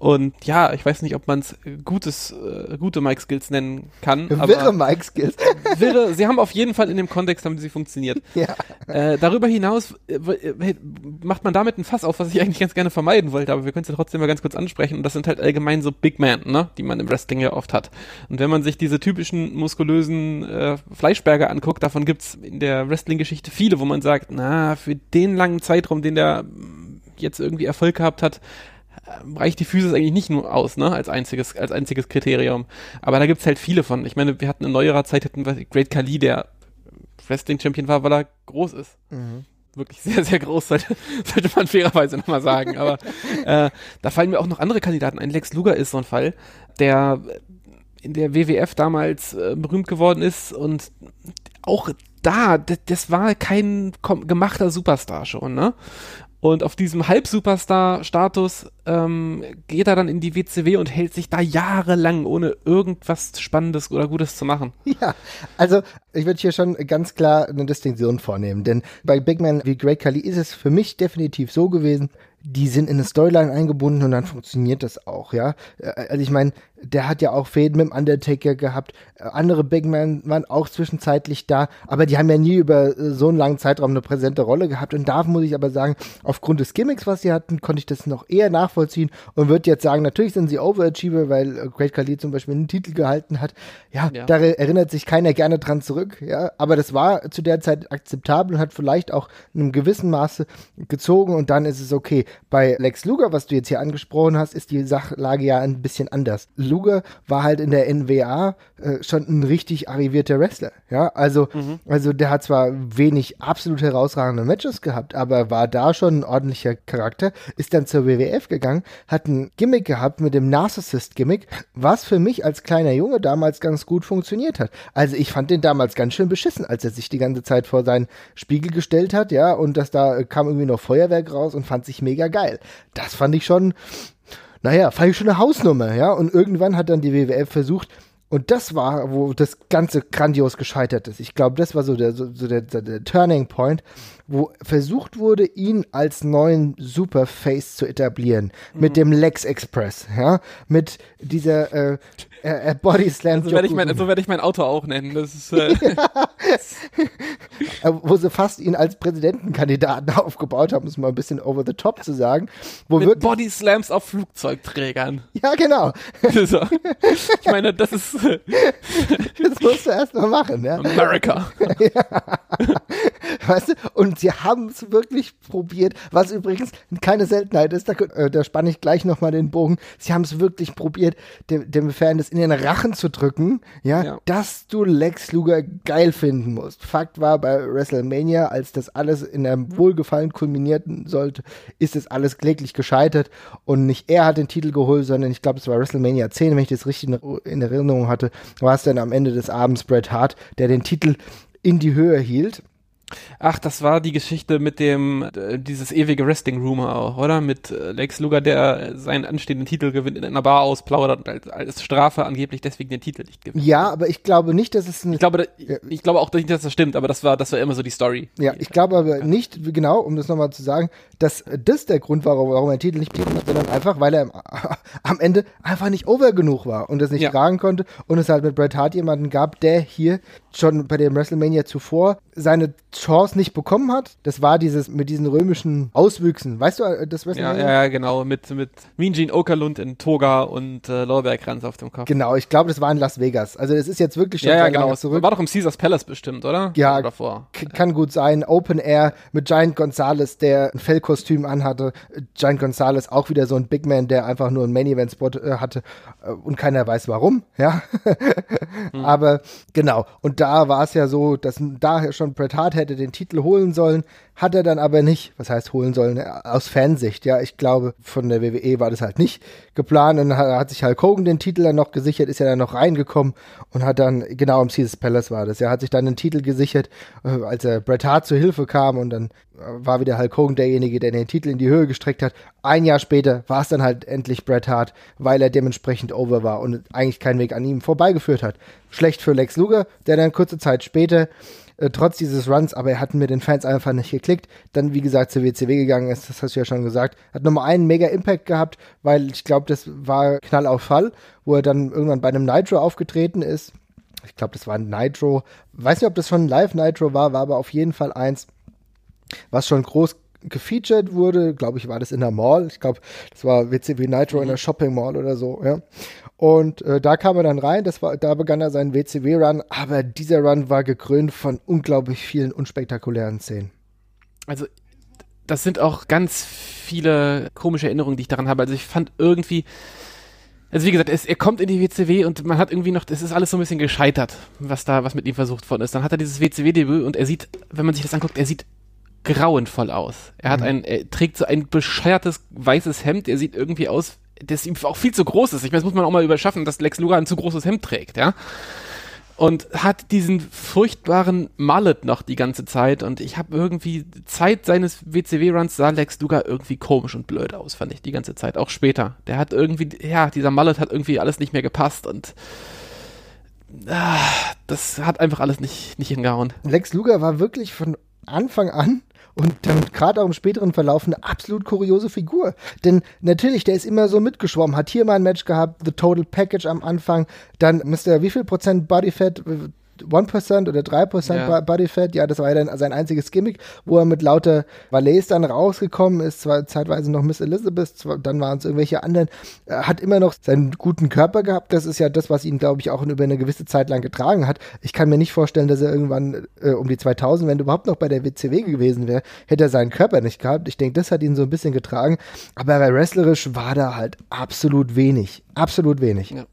Speaker 2: Und ja, ich weiß nicht, ob man es gutes, äh, gute Mike-Skills nennen kann.
Speaker 1: Wirre Mike-Skills.
Speaker 2: wirre, sie haben auf jeden Fall in dem Kontext haben sie funktioniert.
Speaker 1: Ja.
Speaker 2: Äh, darüber hinaus äh, äh, macht man damit ein Fass auf, was ich eigentlich ganz gerne vermeiden wollte, aber wir können es ja trotzdem mal ganz kurz ansprechen. Und das sind halt allgemein so Big Men, ne, die man im Wrestling ja oft hat. Und wenn man sich diese typischen muskulösen äh, Fleischberger anguckt, davon gibt's in der Wrestling-Geschichte viele, wo man sagt, na, für den langen Zeitraum, den der jetzt irgendwie Erfolg gehabt hat, reicht die Physis eigentlich nicht nur aus, ne, als einziges, als einziges Kriterium. Aber da gibt's halt viele von. Ich meine, wir hatten in neuerer Zeit hatten wir Great Khali, der Wrestling-Champion war, weil er groß ist. Mhm. Wirklich sehr, sehr groß, sollte, sollte man fairerweise nochmal sagen. Aber äh, da fallen mir auch noch andere Kandidaten ein. Lex Luger ist so ein Fall, der in der WWF damals äh, berühmt geworden ist und auch da, das war kein gemachter Superstar schon, ne? Und auf diesem Halbsuperstar-Status ähm, geht er dann in die WCW und hält sich da jahrelang, ohne irgendwas Spannendes oder Gutes zu machen.
Speaker 1: Ja, also ich würde hier schon ganz klar eine Distinktion vornehmen, denn bei Big Man wie Great Khali ist es für mich definitiv so gewesen, die sind in eine Storyline eingebunden und dann funktioniert das auch, ja. Äh, also ich meine, der hat ja auch Fäden mit dem Undertaker gehabt. Äh, andere Big Men waren auch zwischenzeitlich da, aber die haben ja nie über äh, so einen langen Zeitraum eine präsente Rolle gehabt. Und da muss ich aber sagen, aufgrund des Gimmicks, was sie hatten, konnte ich das noch eher nachvollziehen und würde jetzt sagen, natürlich sind sie Overachiever, weil Great Khali zum Beispiel einen Titel gehalten hat. Ja, ja, da erinnert sich keiner gerne dran zurück, ja. Aber das war zu der Zeit akzeptabel und hat vielleicht auch in einem gewissen Maße gezogen und dann ist es okay. Bei Lex Luger, was du jetzt hier angesprochen hast, ist die Sachlage ja ein bisschen anders. Luger war halt in der NWA äh, schon ein richtig arrivierter Wrestler. Ja, also, mhm. also der hat zwar wenig absolut herausragende Matches gehabt, aber war da schon ein ordentlicher Charakter, ist dann zur WWF gegangen, hat ein Gimmick gehabt mit dem Narcissist-Gimmick, was für mich als kleiner Junge damals ganz gut funktioniert hat. Also ich fand den damals ganz schön beschissen, als er sich die ganze Zeit vor seinen Spiegel gestellt hat, ja, und das da kam irgendwie noch Feuerwerk raus und fand sich mega geil. Das fand ich schon, naja, fand ich schon eine Hausnummer, ja. Und irgendwann hat dann die WWF versucht, und das war, wo das Ganze grandios gescheitert ist. Ich glaube, das war so der, so der, der, der, Turning Point, wo versucht wurde, ihn als neuen Superface zu etablieren. Mhm. Mit dem Lex Express, ja. Mit dieser äh, äh, Body Slam.
Speaker 2: So werde ich, mein, so werd ich mein Auto auch nennen. Das ist, äh
Speaker 1: Äh, wo sie fast ihn als Präsidentenkandidaten aufgebaut haben, um es mal ein bisschen over the top zu sagen. Wo
Speaker 2: Mit Body Slams auf Flugzeugträgern.
Speaker 1: Ja, genau.
Speaker 2: So. Ich meine, das ist.
Speaker 1: das musst du erst mal machen, ja.
Speaker 2: America. ja.
Speaker 1: Weißt du? Und sie haben es wirklich probiert, was übrigens keine Seltenheit ist. Da, äh, da spanne ich gleich nochmal den Bogen. Sie haben es wirklich probiert, dem, dem Fan das in den Rachen zu drücken, ja, ja, dass du Lex Luger geil finden musst. Fakt war, bei WrestleMania, als das alles in einem Wohlgefallen kulminieren sollte, ist es alles kläglich gescheitert und nicht er hat den Titel geholt, sondern ich glaube, es war WrestleMania 10, wenn ich das richtig in Erinnerung hatte, war es dann am Ende des Abends Bret Hart, der den Titel in die Höhe hielt.
Speaker 2: Ach, das war die Geschichte mit dem, äh, dieses ewige Wrestling-Rumor auch, oder? Mit äh, Lex Luger, der seinen anstehenden Titel gewinnt, in einer Bar ausplaudert und als, als Strafe angeblich deswegen den Titel nicht gewinnt.
Speaker 1: Ja, aber ich glaube nicht, dass es
Speaker 2: ein. Ich glaube, da, ja. ich glaube auch nicht, dass das stimmt, aber das war, das war immer so die Story.
Speaker 1: Ja, ich glaube aber ja. nicht, genau, um das nochmal zu sagen, dass das der Grund war, warum er den Titel nicht bekommen hat, sondern einfach, weil er im, am Ende einfach nicht over genug war und es nicht ja. tragen konnte und es halt mit Bret Hart jemanden gab, der hier schon bei dem WrestleMania zuvor seine Chance nicht bekommen hat. Das war dieses mit diesen römischen Auswüchsen. Weißt du, äh, das
Speaker 2: WrestleMania? Ja, ja, genau. Mit, mit Mean Gene Okerlund in Toga und äh, Lorbeerkranz auf dem Kopf.
Speaker 1: Genau, ich glaube, das war in Las Vegas. Also das ist jetzt wirklich schon
Speaker 2: ja, ja, genau. zurück. War doch im Caesars Palace bestimmt, oder?
Speaker 1: Ja, oder davor. kann gut sein. Open Air mit Giant Gonzalez, der ein Fellkostüm anhatte. Giant Gonzalez auch wieder so ein Big Man, der einfach nur einen Main-Event-Spot äh, hatte äh, und keiner weiß warum, ja. hm. Aber genau. Und da war es ja so, dass daher schon Bret Hart hätte den Titel holen sollen, hat er dann aber nicht. Was heißt holen sollen? Aus Fansicht, ja. Ich glaube, von der WWE war das halt nicht geplant. Und hat sich Hulk Hogan den Titel dann noch gesichert, ist ja dann noch reingekommen und hat dann, genau im Caesars Palace war das, er hat sich dann den Titel gesichert, äh, als er Bret Hart zur Hilfe kam und dann äh, war wieder Hulk Hogan derjenige, der den Titel in die Höhe gestreckt hat. Ein Jahr später war es dann halt endlich Bret Hart, weil er dementsprechend over war und eigentlich keinen Weg an ihm vorbeigeführt hat. Schlecht für Lex Luger, der dann kurze Zeit später äh, trotz dieses Runs, aber er hat mit den Fans einfach nicht geklickt. Dann, wie gesagt, zur WCW gegangen ist, das hast du ja schon gesagt. Hat nochmal einen mega Impact gehabt, weil ich glaube, das war Knall auf Fall, wo er dann irgendwann bei einem Nitro aufgetreten ist. Ich glaube, das war ein Nitro. Weiß nicht, ob das schon ein Live-Nitro war, war aber auf jeden Fall eins, was schon groß gefeatured wurde. Glaube ich, war das in der Mall. Ich glaube, das war WCW Nitro mhm. in der Shopping Mall oder so, ja. Und äh, da kam er dann rein, das war, da begann er seinen WCW-Run, aber dieser Run war gekrönt von unglaublich vielen unspektakulären Szenen.
Speaker 2: Also, das sind auch ganz viele komische Erinnerungen, die ich daran habe. Also ich fand irgendwie, also wie gesagt, es, er kommt in die WCW und man hat irgendwie noch, es ist alles so ein bisschen gescheitert, was da, was mit ihm versucht worden ist. Dann hat er dieses WCW-Debüt und er sieht, wenn man sich das anguckt, er sieht grauenvoll aus. Er hat mhm. ein, er trägt so ein bescheuertes weißes Hemd, er sieht irgendwie aus das ihm auch viel zu groß ist. Ich meine, das muss man auch mal überschaffen, dass Lex Luger ein zu großes Hemd trägt, ja. Und hat diesen furchtbaren Mallet noch die ganze Zeit. Und ich habe irgendwie, Zeit seines WCW-Runs sah Lex Luger irgendwie komisch und blöd aus, fand ich die ganze Zeit. Auch später. Der hat irgendwie, ja, dieser Mallet hat irgendwie alles nicht mehr gepasst und ah, das hat einfach alles nicht, nicht hingehauen.
Speaker 1: Lex Luger war wirklich von Anfang an und dann gerade auch im späteren Verlauf eine absolut kuriose Figur. Denn natürlich, der ist immer so mitgeschwommen, hat hier mal ein Match gehabt, The Total Package am Anfang, dann Mr. wie viel Prozent Bodyfat 1% oder 3% ja. Bodyfat, ja, das war ja dann sein einziges Gimmick, wo er mit lauter Valets dann rausgekommen ist, zwar zeitweise noch Miss Elizabeth, zwar, dann waren es irgendwelche anderen, er hat immer noch seinen guten Körper gehabt, das ist ja das, was ihn, glaube ich, auch über eine gewisse Zeit lang getragen hat. Ich kann mir nicht vorstellen, dass er irgendwann äh, um die 2000, wenn er überhaupt noch bei der WCW gewesen wäre, hätte er seinen Körper nicht gehabt. Ich denke, das hat ihn so ein bisschen getragen, aber wrestlerisch war da halt absolut wenig, absolut wenig.
Speaker 2: Ja.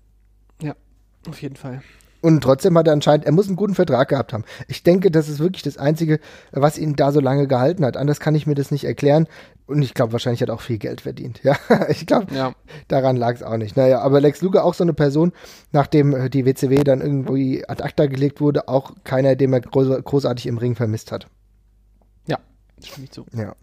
Speaker 2: Auf jeden Fall.
Speaker 1: Und trotzdem hat er anscheinend, er muss einen guten Vertrag gehabt haben. Ich denke, das ist wirklich das Einzige, was ihn da so lange gehalten hat. Anders kann ich mir das nicht erklären. Und ich glaube, wahrscheinlich hat er auch viel Geld verdient. Ja, ich glaube,
Speaker 2: Ja.
Speaker 1: daran lag es auch nicht. Naja, aber Lex Luger auch so eine Person, nachdem äh, die WCW dann irgendwie ad acta gelegt wurde, auch keiner, den er groß, großartig im Ring vermisst hat.
Speaker 2: Ja, stimme ich zu.
Speaker 1: Ja.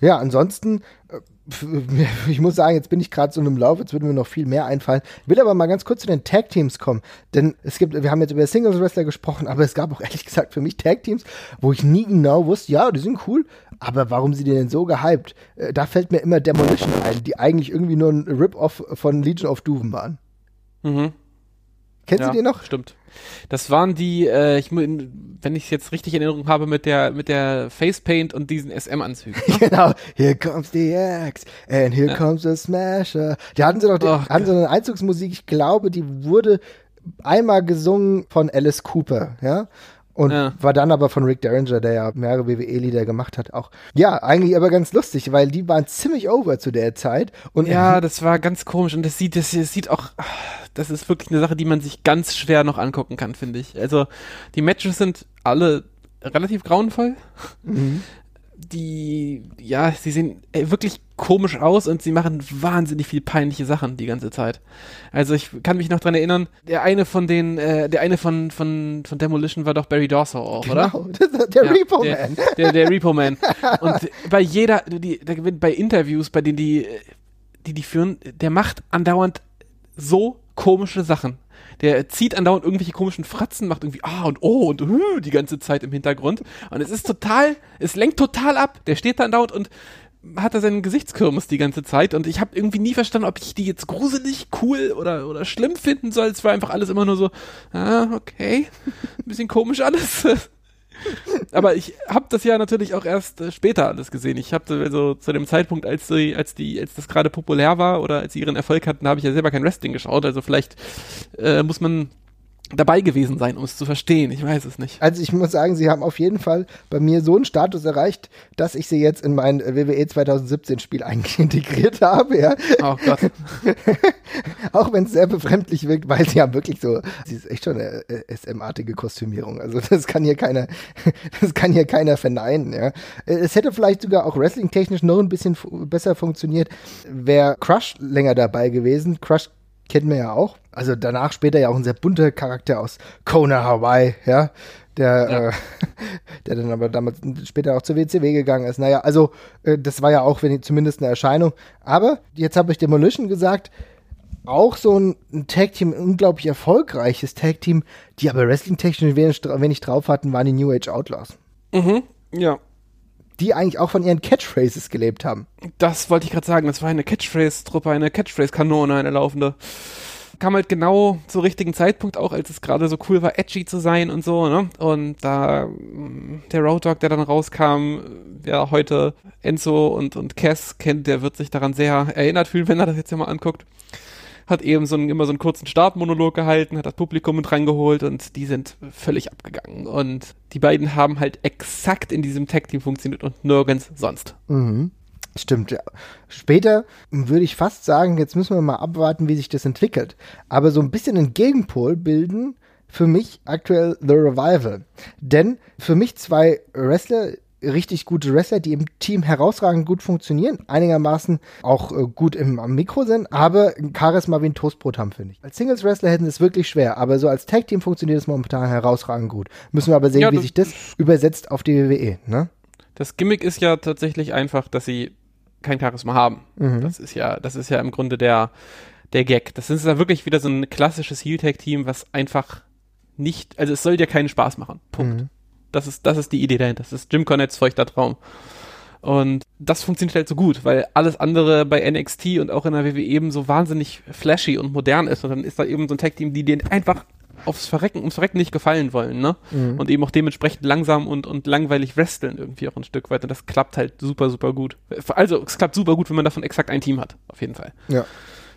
Speaker 1: Ja, ansonsten, äh, ich muss sagen, jetzt bin ich gerade so in einem Lauf, jetzt würde mir noch viel mehr einfallen. Will aber mal ganz kurz zu den Tag Teams kommen, denn es gibt, wir haben jetzt über Singles Wrestler gesprochen, aber es gab auch ehrlich gesagt für mich Tag Teams, wo ich nie genau wusste, ja, die sind cool, aber warum sind die denn so gehypt? Äh, Da fällt mir immer Demolition ein, die eigentlich irgendwie nur ein Rip-Off von Legion of Doom waren.
Speaker 2: Mhm.
Speaker 1: Kennst
Speaker 2: ja,
Speaker 1: du die noch?
Speaker 2: Stimmt. Das waren die, äh, ich, wenn ich es jetzt richtig in Erinnerung habe, mit der, mit der Facepaint und diesen SM-Anzügen.
Speaker 1: Genau, here comes the axe and here
Speaker 2: Ja.
Speaker 1: comes the smasher. Die hatten sie doch, die,
Speaker 2: Oh,
Speaker 1: hatten so eine Einzugsmusik, ich glaube, die wurde einmal gesungen von Alice Cooper, ja. Und
Speaker 2: Ja.
Speaker 1: war dann aber von Rick Derringer, der ja mehrere WWE-Lieder gemacht hat, auch. Ja, eigentlich aber ganz lustig, weil die waren ziemlich over zu der Zeit. Und
Speaker 2: Ja, das war ganz komisch und das sieht, das, das sieht auch, das ist wirklich eine Sache, die man sich ganz schwer noch angucken kann, finde ich. Also die Matches sind alle relativ grauenvoll.
Speaker 1: Mhm.
Speaker 2: Die, ja, sie sehen äh, wirklich komisch aus und sie machen wahnsinnig viel peinliche Sachen die ganze Zeit. Also ich kann mich noch dran erinnern, der eine von den, äh, der eine von, von, von Demolition war doch Barry Dorso auch, oder?
Speaker 1: genau, ist der
Speaker 2: Ja,
Speaker 1: Repo
Speaker 2: der,
Speaker 1: Man.
Speaker 2: Der, der Repo Man. Und bei jeder, die, bei Interviews, bei denen die, die die führen, der macht andauernd so komische Sachen. Der zieht andauernd irgendwelche komischen Fratzen, macht irgendwie ah und oh und hu die ganze Zeit im Hintergrund. Und es ist total, es lenkt total ab. Der steht da andauernd und hat da seinen Gesichtskirmes die ganze Zeit und ich habe irgendwie nie verstanden, ob ich die jetzt gruselig, cool oder, oder schlimm finden soll. Es war einfach alles immer nur so, ah, okay, ein bisschen komisch alles. Aber ich habe das ja natürlich auch erst äh, später alles gesehen. Ich habe also zu dem Zeitpunkt, als die, als die, als das gerade populär war oder als sie ihren Erfolg hatten, habe ich ja selber kein Wrestling geschaut. Also vielleicht äh, muss man dabei gewesen sein, um es zu verstehen. Ich weiß es nicht.
Speaker 1: Also ich muss sagen, sie haben auf jeden Fall bei mir so einen Status erreicht, dass ich sie jetzt in mein WWE 2017 Spiel eigentlich integriert habe, ja.
Speaker 2: Oh Gott.
Speaker 1: Auch wenn es sehr befremdlich wirkt, weil sie haben wirklich so, sie ist echt schon eine äh, SM-artige Kostümierung. Also das kann hier keiner, das kann hier keiner verneinen, ja. Es hätte vielleicht sogar auch wrestling-technisch noch ein bisschen besser funktioniert, wäre Crush länger dabei gewesen. Crush kennen wir ja auch. Also danach später ja auch ein sehr bunter Charakter aus Kona Hawaii, ja. Der,
Speaker 2: Ja.
Speaker 1: äh, der dann aber damals später auch zur WCW gegangen ist. Naja, also äh, das war ja auch wenn, zumindest eine Erscheinung. Aber jetzt habe ich Demolition gesagt, auch so ein, ein Tag-Team, ein unglaublich erfolgreiches Tag-Team, die aber wrestling-technisch wenig, wenig drauf hatten, waren die New Age Outlaws.
Speaker 2: Mhm. Ja.
Speaker 1: Die eigentlich auch von ihren Catchphrases gelebt haben.
Speaker 2: Das wollte ich gerade sagen. Das war eine Catchphrase-Truppe, eine Catchphrase-Kanone, eine laufende. Kam halt genau zur richtigen Zeitpunkt auch, als es gerade so cool war, edgy zu sein und so, ne? Und da mh, der Road Dogg, der dann rauskam, wer heute Enzo und, und Cass kennt, der wird sich daran sehr erinnert fühlen, wenn er das jetzt ja mal anguckt. Hat eben so einen, immer so einen kurzen Startmonolog gehalten, hat das Publikum mit reingeholt und die sind völlig abgegangen. Und die beiden haben halt exakt in diesem Tag-Team funktioniert und nirgends sonst.
Speaker 1: Mhm. Stimmt, ja. Später würde ich fast sagen, jetzt müssen wir mal abwarten, wie sich das entwickelt. Aber so ein bisschen einen Gegenpol bilden für mich aktuell The Revival. Denn für mich zwei Wrestler, richtig gute Wrestler, die im Team herausragend gut funktionieren, einigermaßen auch äh, gut im, am Mikro sind, aber ein Charisma wie ein Toastbrot haben, finde ich. Als Singles-Wrestler hätten sie es wirklich schwer, aber so als Tag-Team funktioniert es momentan herausragend gut. Müssen wir aber sehen,
Speaker 2: Ja,
Speaker 1: wie sich das übersetzt auf die WWE, ne?
Speaker 2: Das Gimmick ist ja tatsächlich einfach, dass sie kein Charisma haben.
Speaker 1: Mhm.
Speaker 2: Das ist ja, das ist ja im Grunde der, der Gag. Das ist ja wirklich wieder so ein klassisches Heel-Tag-Team, was einfach nicht, also es soll dir keinen Spaß machen. Punkt.
Speaker 1: Mhm.
Speaker 2: Das ist, das ist die Idee dahinter. Das ist Jim Cornettes feuchter Traum. Und das funktioniert halt so gut, weil alles andere bei NXT und auch in der WWE eben so wahnsinnig flashy und modern ist. Und dann ist da eben so ein Tag-Team, die denen einfach aufs Verrecken, ums Verrecken nicht gefallen wollen, ne?
Speaker 1: Mhm.
Speaker 2: Und eben auch dementsprechend langsam und, und langweilig wresteln irgendwie auch ein Stück weit. Und das klappt halt super, super gut. Also, es klappt super gut, wenn man davon exakt ein Team hat, auf jeden Fall.
Speaker 1: Ja.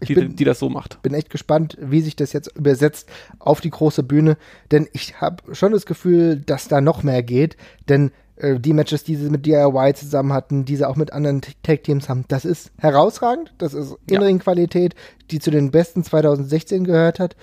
Speaker 1: Ich
Speaker 2: Die,
Speaker 1: bin,
Speaker 2: die das so macht.
Speaker 1: bin echt gespannt, wie sich das jetzt übersetzt auf die große Bühne, denn ich habe schon das Gefühl, dass da noch mehr geht, denn äh, die Matches, die sie mit DIY zusammen hatten, die sie auch mit anderen Tag-Teams haben, das ist herausragend, das ist
Speaker 2: Ja.
Speaker 1: Innenring-Qualität, die zu den besten 2016 gehört hat.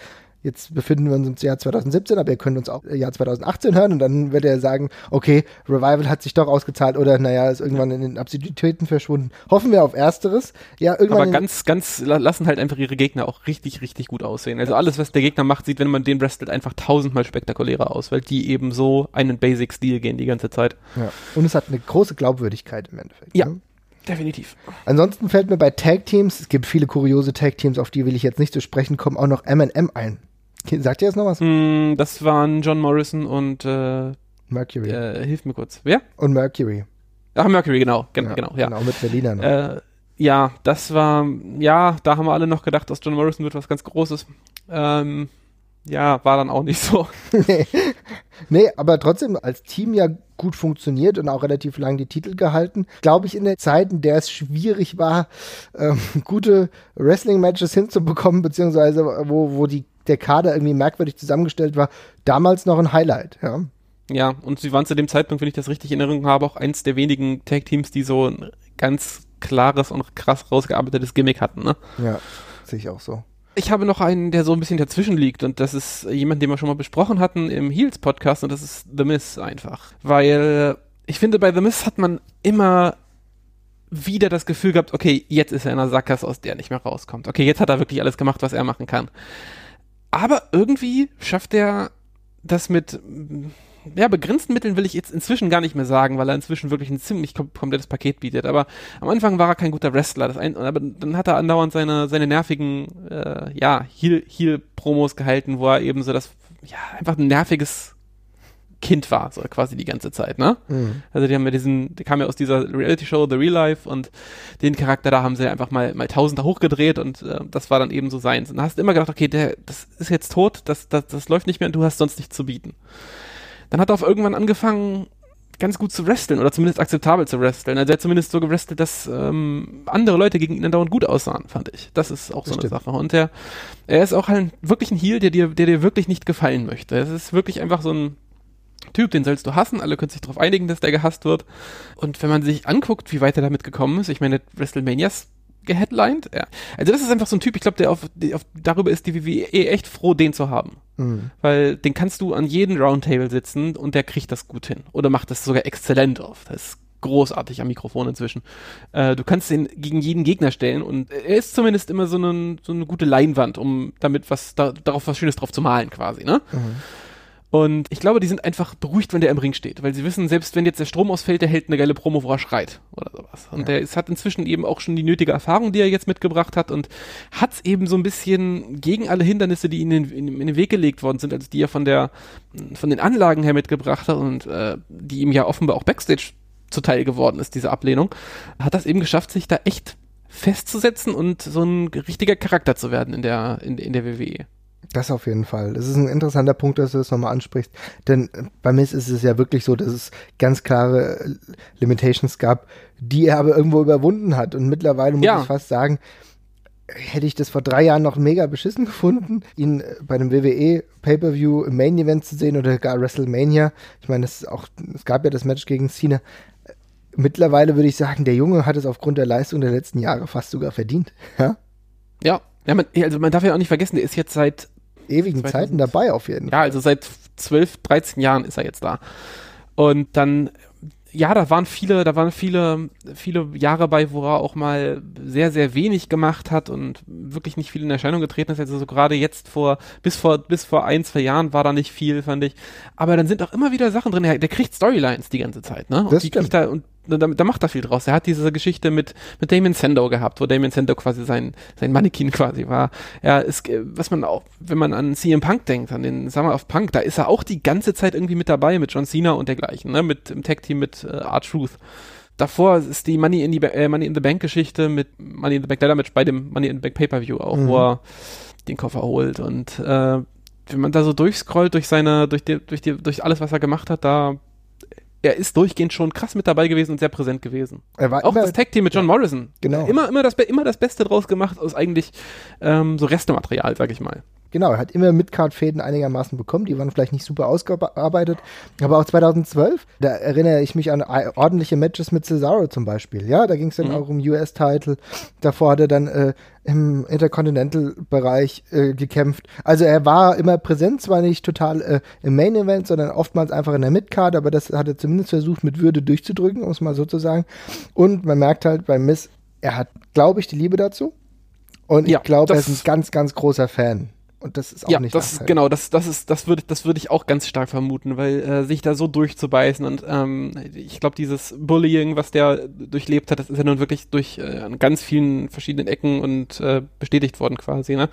Speaker 1: Jetzt befinden wir uns im Jahr 2017, aber ihr könnt uns auch im Jahr 2018 hören und dann wird er sagen, okay, Revival hat sich doch ausgezahlt oder naja, ist irgendwann in den Absurditäten verschwunden. Hoffen wir auf Ersteres. Ja, irgendwann.
Speaker 2: Aber ganz, ganz, lassen halt einfach ihre Gegner auch richtig, richtig gut aussehen. Also alles, was der Gegner macht, sieht, wenn man den wrestelt, einfach tausendmal spektakulärer aus, weil die eben so einen Basic-Stil gehen die ganze Zeit.
Speaker 1: Ja. Und es hat eine große Glaubwürdigkeit im Endeffekt.
Speaker 2: Ja. Ne? Definitiv.
Speaker 1: Ansonsten fällt mir bei Tag Teams, es gibt viele kuriose Tag Teams, auf die will ich jetzt nicht zu sprechen kommen, auch noch M&M ein. Sagt ihr jetzt noch was?
Speaker 2: Mm, das waren John Morrison und äh,
Speaker 1: Mercury.
Speaker 2: Äh, hilf mir kurz. Wer?
Speaker 1: Und Mercury.
Speaker 2: Ach, Mercury, genau. Gen ja, genau, ja.
Speaker 1: Genau, mit Berliner noch.
Speaker 2: Äh, ja, das war, ja, da haben wir alle noch gedacht, aus John Morrison wird was ganz Großes. Ähm, ja, war dann auch nicht so.
Speaker 1: nee. nee, aber trotzdem als Team ja gut funktioniert und auch relativ lang die Titel gehalten. Glaube ich, in der Zeit, in der es schwierig war, ähm, gute Wrestling-Matches hinzubekommen, beziehungsweise wo, wo die der Kader irgendwie merkwürdig zusammengestellt war, damals noch ein Highlight, ja.
Speaker 2: Ja, und sie waren zu dem Zeitpunkt, wenn ich das richtig in Erinnerung habe, auch eins der wenigen Tag-Teams, die so ein ganz klares und krass rausgearbeitetes Gimmick hatten, ne?
Speaker 1: Ja, sehe ich auch so.
Speaker 2: Ich habe noch einen, der so ein bisschen dazwischen liegt und das ist jemand, den wir schon mal besprochen hatten im Heels-Podcast und das ist The Miz einfach. Weil ich finde, bei The Miz hat man immer wieder das Gefühl gehabt, okay, jetzt ist er in einer Sackgasse, aus der er nicht mehr rauskommt. Okay, jetzt hat er wirklich alles gemacht, was er machen kann. Aber irgendwie schafft er das mit ja, begrenzten Mitteln will ich jetzt inzwischen gar nicht mehr sagen, weil er inzwischen wirklich ein ziemlich kom komplettes Paket bietet. Aber am Anfang war er kein guter Wrestler. Das ein, aber dann hat er andauernd seine, seine nervigen, äh, ja, Heel-Promos gehalten, wo er eben so das, ja, einfach ein nerviges Kind war, so quasi die ganze Zeit, ne? Mhm. Also die haben ja diesen, der kam ja aus dieser Reality-Show The Real Life und den Charakter da haben sie einfach mal, mal Tausender hochgedreht und äh, das war dann eben so seins. Und da hast du immer gedacht, okay, der, das ist jetzt tot, das, das, das läuft nicht mehr und du hast sonst nichts zu bieten. Dann hat er auf irgendwann angefangen, ganz gut zu wresteln oder zumindest akzeptabel zu wresteln. Also er hat zumindest so gewrestelt, dass ähm, andere Leute gegen ihn dauernd gut aussahen, fand ich. Das ist auch das so stimmt. eine Sache. Und er, er ist auch halt wirklich ein Heel, der dir, der dir wirklich nicht gefallen möchte. Es ist wirklich einfach so ein Typ, den sollst du hassen, alle können sich darauf einigen, dass der gehasst wird. Und wenn man sich anguckt, wie weit er damit gekommen ist, ich meine, WrestleManias geheadlined, ja. Also das ist einfach so ein Typ, ich glaube, der auf, auf, darüber ist die WWE echt froh, den zu haben. Mhm. Weil den kannst du an jedem Roundtable sitzen und der kriegt das gut hin. Oder macht das sogar exzellent auf. Das ist großartig am Mikrofon inzwischen. Äh, du kannst ihn gegen jeden Gegner stellen und er ist zumindest immer so, einen, so eine gute Leinwand, um damit was da, darauf was Schönes drauf zu malen, quasi, ne? Mhm. Und ich glaube, die sind einfach beruhigt, wenn der im Ring steht, weil sie wissen, selbst wenn jetzt der Strom ausfällt, der hält eine geile Promo, wo er schreit oder sowas. Und ja. der ist, hat inzwischen eben auch schon die nötige Erfahrung, die er jetzt mitgebracht hat und hat es eben so ein bisschen gegen alle Hindernisse, die ihnen in, in, in, den Weg gelegt worden sind, also die er von der, von den Anlagen her mitgebracht hat und äh, die ihm ja offenbar auch Backstage zuteil geworden ist, diese Ablehnung, hat das eben geschafft, sich da echt festzusetzen und so ein richtiger Charakter zu werden in der, in, in der WWE.
Speaker 1: Das auf jeden Fall. Das ist ein interessanter Punkt, dass du das nochmal ansprichst. Denn bei Miss ist es ja wirklich so, dass es ganz klare Limitations gab, die er aber irgendwo überwunden hat. Und mittlerweile muss ja. ich fast sagen, hätte ich das vor drei Jahren noch mega beschissen gefunden, ihn bei einem WWE Pay-Per-View im Main Event zu sehen oder gar WrestleMania. Ich meine, es auch, es gab ja das Match gegen Cena. Mittlerweile würde ich sagen, der Junge hat es aufgrund der Leistung der letzten Jahre fast sogar verdient. Ja.
Speaker 2: Ja, ja, man, also man darf ja auch nicht vergessen, der ist jetzt seit
Speaker 1: ewigen 2000, Zeiten dabei auf jeden
Speaker 2: Fall. Ja, also seit 12, 13 Jahren ist er jetzt da. Und dann, ja, da waren viele, da waren viele, viele Jahre bei, wo er auch mal sehr, sehr wenig gemacht hat und wirklich nicht viel in Erscheinung getreten ist. Also so gerade jetzt vor, bis vor, bis vor ein, zwei Jahren war da nicht viel, fand ich. Aber dann sind auch immer wieder Sachen drin. Der, der kriegt Storylines die ganze Zeit, ne? Und
Speaker 1: das
Speaker 2: die kriegt er, und da, da macht er viel draus. Er hat diese Geschichte mit, mit Damien Sandow gehabt, wo Damien Sandow quasi sein, sein Mannequin quasi war. Er ist, was man auch, wenn man an CM Punk denkt, an den Summer of Punk, da ist er auch die ganze Zeit irgendwie mit dabei, mit John Cena und dergleichen, ne, mit im Tag-Team mit äh, R-Truth. Davor ist die Money in, die, äh, Money in the Bank Geschichte mit Money in the Bank Leather Match bei dem Money in the Bank Pay-Per-View auch, mhm. wo er den Koffer holt und äh, wenn man da so durchscrollt durch seine, durch die, durch die, durch alles, was er gemacht hat, da er ist durchgehend schon krass mit dabei gewesen und sehr präsent gewesen.
Speaker 1: Er war
Speaker 2: auch das Tag-Team mit John Morrison.
Speaker 1: Genau.
Speaker 2: Immer, immer, das, immer das Beste draus gemacht aus eigentlich ähm, so Restematerial, sag ich mal.
Speaker 1: Genau, er hat immer Midcard-Fäden einigermaßen bekommen, die waren vielleicht nicht super ausgearbeitet, aber auch 2012, da erinnere ich mich an ordentliche Matches mit Cesaro zum Beispiel, ja, da ging es dann mhm. auch um US-Title, davor hat er dann äh, im Intercontinental-Bereich äh, gekämpft, also er war immer präsent, zwar nicht total äh, im Main-Event, sondern oftmals einfach in der Midcard, aber das hat er zumindest versucht mit Würde durchzudrücken, um es mal so zu sagen, und man merkt halt beim Miss, er hat, glaube ich, die Liebe dazu. Und ich glaube, er ist ein ganz, ganz großer Fan und das ist auch
Speaker 2: ja,
Speaker 1: nicht
Speaker 2: das genau, das das ist das würde das würde ich auch ganz stark vermuten, weil äh, sich da so durchzubeißen und ähm, ich glaube dieses Bullying, was der durchlebt hat, das ist ja nun wirklich durch äh, an ganz vielen verschiedenen Ecken und äh, bestätigt worden quasi, ne?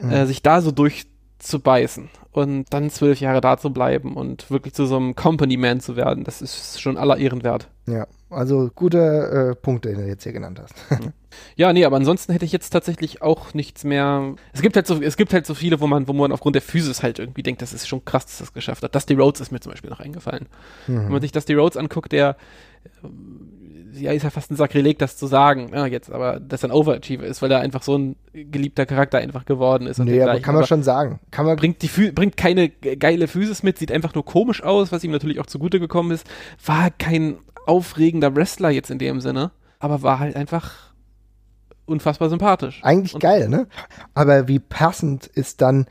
Speaker 2: Mhm. Äh, sich da so durchzubeißen und dann zwölf Jahre da zu bleiben und wirklich zu so einem Company Man zu werden, das ist schon aller Ehren wert.
Speaker 1: Ja, also guter äh, Punkt, den du jetzt hier genannt hast.
Speaker 2: ja, nee, aber ansonsten hätte ich jetzt tatsächlich auch nichts mehr. Es gibt halt so, es gibt halt so viele, wo man, wo man aufgrund der Physis halt irgendwie denkt, das ist schon krass, dass das geschafft hat. Dusty Rhodes ist mir zum Beispiel noch eingefallen. Mhm. Wenn man sich Dusty Rhodes anguckt, der ja, ist ja fast ein Sakrileg, das zu sagen, ja, jetzt, aber dass er ein Overachiever ist, weil er einfach so ein geliebter Charakter einfach geworden ist.
Speaker 1: Nee, aber kann man aber schon sagen. Kann man
Speaker 2: bringt, die, bringt keine geile Physis mit, sieht einfach nur komisch aus, was ihm natürlich auch zugute gekommen ist. War kein aufregender Wrestler jetzt in dem Sinne, aber war halt einfach unfassbar sympathisch.
Speaker 1: Eigentlich Und geil, ne? Aber wie passend ist dann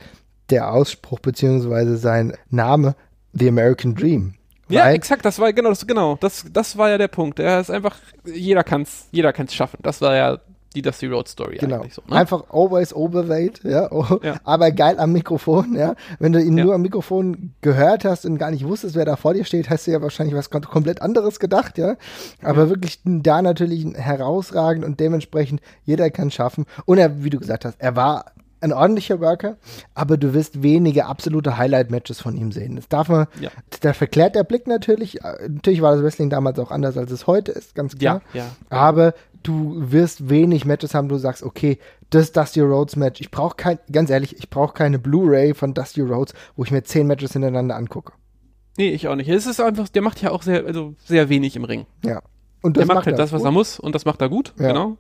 Speaker 1: der Ausspruch beziehungsweise sein Name The American Dream?
Speaker 2: Ja, exakt, das war genau, das, genau, das, das war ja der Punkt. Er ist einfach, jeder kann's, jeder kann's schaffen. Das war ja die Dusty Road Story
Speaker 1: genau. eigentlich so. Ne? Einfach always overweight, ja? Oh, ja? aber geil am Mikrofon, ja. Wenn du ihn ja. nur am Mikrofon gehört hast und gar nicht wusstest, wer da vor dir steht, hast du ja wahrscheinlich was komplett anderes gedacht, ja. Aber ja. wirklich da natürlich herausragend und dementsprechend jeder kann schaffen. Und er, wie du gesagt hast, er war ein ordentlicher Worker, aber du wirst wenige absolute Highlight-Matches von ihm sehen. Das darf man, ja. da verklärt der Blick natürlich. Natürlich war das Wrestling damals auch anders, als es heute ist, ganz klar. Ja, ja. Aber du wirst wenig Matches haben, wo du sagst, okay, das Dusty Rhodes Match. Ich brauche kein, ganz ehrlich, ich brauche keine Blu-ray von Dusty Rhodes, wo ich mir zehn Matches hintereinander angucke.
Speaker 2: Nee, ich auch nicht. Es ist einfach, der macht ja auch sehr, also sehr wenig im Ring.
Speaker 1: Ja.
Speaker 2: Und der macht halt das, was gut. er muss und das macht er gut, ja. genau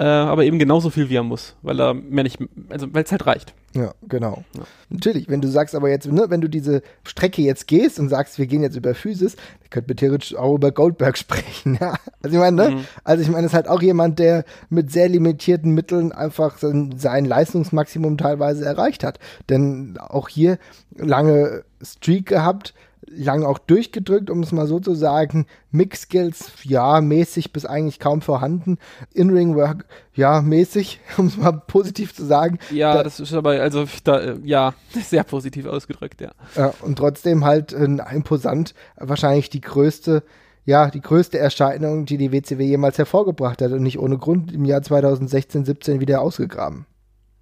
Speaker 2: äh, aber eben genauso viel wie er muss, weil er mehr nicht, also weil es halt reicht.
Speaker 1: Ja, genau. Ja. Natürlich, wenn du sagst aber jetzt, ne, wenn du diese Strecke jetzt gehst und sagst, wir gehen jetzt über Physis, dann könnte man theoretisch auch über Goldberg sprechen, ja. Also ich meine, ne? Mhm. Also ich meine, es ist halt auch jemand, der mit sehr limitierten Mitteln einfach sein, sein Leistungsmaximum teilweise erreicht hat. Denn auch hier lange Streak gehabt, lang auch durchgedrückt, um es mal so zu sagen. Mix-Skills, ja, mäßig bis eigentlich kaum vorhanden. In-Ring-Work, ja, mäßig, um es mal positiv zu sagen.
Speaker 2: Ja, da, das ist aber, also, da, ja, sehr positiv ausgedrückt, ja.
Speaker 1: ja und trotzdem halt äh, imposant, wahrscheinlich die größte ja, die größte Erscheinung, die die WCW jemals hervorgebracht hat und nicht ohne Grund im Jahr 2016, 17 wieder ausgegraben.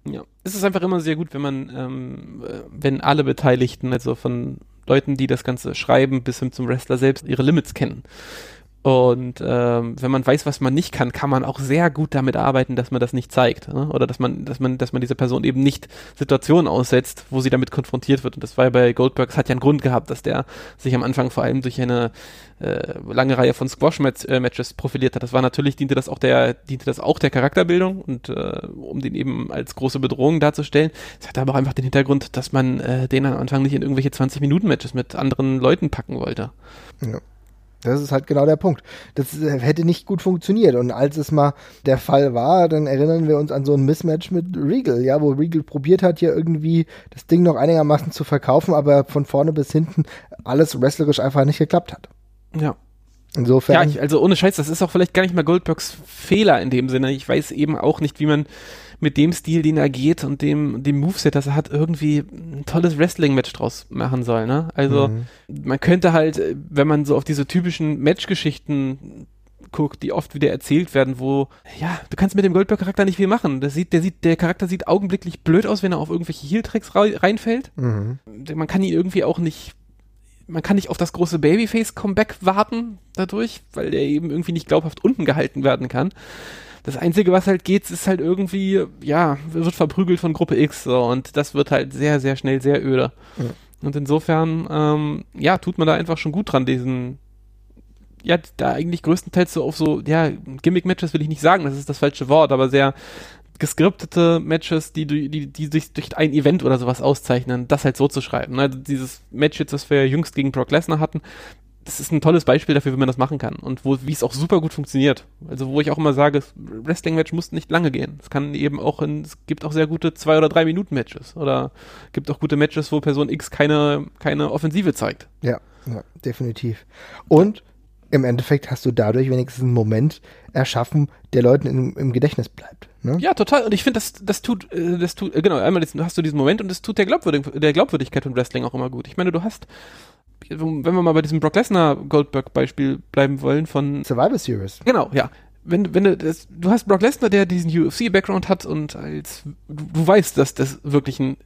Speaker 2: Ja, es ist einfach immer sehr gut, wenn man, ähm, äh, wenn alle Beteiligten, also von Leuten, die das Ganze schreiben, bis hin zum Wrestler selbst, ihre Limits kennen. Und ähm, wenn man weiß, was man nicht kann, kann man auch sehr gut damit arbeiten, dass man das nicht zeigt. Ne? Oder dass man, dass man, dass man dieser Person eben nicht Situationen aussetzt, wo sie damit konfrontiert wird. Und das war ja bei Goldberg, es hat ja einen Grund gehabt, dass der sich am Anfang vor allem durch eine äh, lange Reihe von Squash-Matches profiliert hat. Das war natürlich, diente das auch der, diente das auch der Charakterbildung und äh, um den eben als große Bedrohung darzustellen. Es hat aber auch einfach den Hintergrund, dass man äh, den am Anfang nicht in irgendwelche 20-Minuten-Matches mit anderen Leuten packen wollte.
Speaker 1: Ja. Das ist halt genau der Punkt. Das äh, hätte nicht gut funktioniert. Und als es mal der Fall war, dann erinnern wir uns an so ein Mismatch mit Regal, ja, wo Regal probiert hat, hier irgendwie das Ding noch einigermaßen zu verkaufen, aber von vorne bis hinten alles wrestlerisch einfach nicht geklappt hat.
Speaker 2: Ja.
Speaker 1: Insofern.
Speaker 2: Ja, ich, also ohne Scheiß, das ist auch vielleicht gar nicht mal Goldbergs Fehler in dem Sinne. Ich weiß eben auch nicht, wie man mit dem Stil, den er geht und dem, dem Moveset, das er hat, irgendwie ein tolles Wrestling-Match draus machen soll. Ne? Also mhm. man könnte halt, wenn man so auf diese typischen Match-Geschichten guckt, die oft wieder erzählt werden, wo, ja, du kannst mit dem Goldberg-Charakter nicht viel machen. Das sieht, der sieht, der Charakter sieht augenblicklich blöd aus, wenn er auf irgendwelche Heel-Tracks reinfällt. Mhm. Man kann ihn irgendwie auch nicht man kann nicht auf das große Babyface-Comeback warten dadurch, weil der eben irgendwie nicht glaubhaft unten gehalten werden kann. Das Einzige, was halt geht, ist halt irgendwie, ja, wird verprügelt von Gruppe X so und das wird halt sehr, sehr schnell sehr öde. Ja. Und insofern, ähm, ja, tut man da einfach schon gut dran, diesen, ja, da eigentlich größtenteils so auf so, ja, Gimmick-Matches will ich nicht sagen, das ist das falsche Wort, aber sehr geskriptete Matches, die, die, die sich durch ein Event oder sowas auszeichnen, das halt so zu schreiben. Also dieses Match jetzt, das wir jüngst gegen Brock Lesnar hatten, das ist ein tolles Beispiel dafür, wie man das machen kann und wo, wie es auch super gut funktioniert. Also wo ich auch immer sage, Wrestling-Match muss nicht lange gehen. Es kann eben auch in, es gibt auch sehr gute zwei oder drei Minuten Matches oder gibt auch gute Matches, wo Person X keine, keine Offensive zeigt.
Speaker 1: Ja, ja definitiv. Und im Endeffekt hast du dadurch wenigstens einen Moment erschaffen, der Leuten im, im Gedächtnis bleibt. Ne?
Speaker 2: Ja, total. Und ich finde, das, das tut, äh, das tut, äh, genau, einmal hast du diesen Moment und das tut der, Glaubwürdig der Glaubwürdigkeit von Wrestling auch immer gut. Ich meine, du hast, wenn wir mal bei diesem Brock Lesnar Goldberg Beispiel bleiben wollen von
Speaker 1: Survivor Series.
Speaker 2: Genau, ja. Wenn, wenn du das, du hast Brock Lesnar, der diesen UFC-Background hat und als du, du weißt, dass das wirklich ein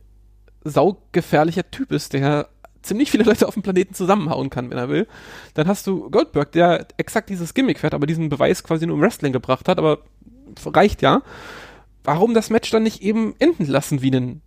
Speaker 2: saugefährlicher Typ ist, der ziemlich viele Leute auf dem Planeten zusammenhauen kann, wenn er will. Dann hast du Goldberg, der exakt dieses Gimmick fährt, aber diesen Beweis quasi nur im Wrestling gebracht hat, aber reicht ja. Warum das Match dann nicht eben enden lassen wie einen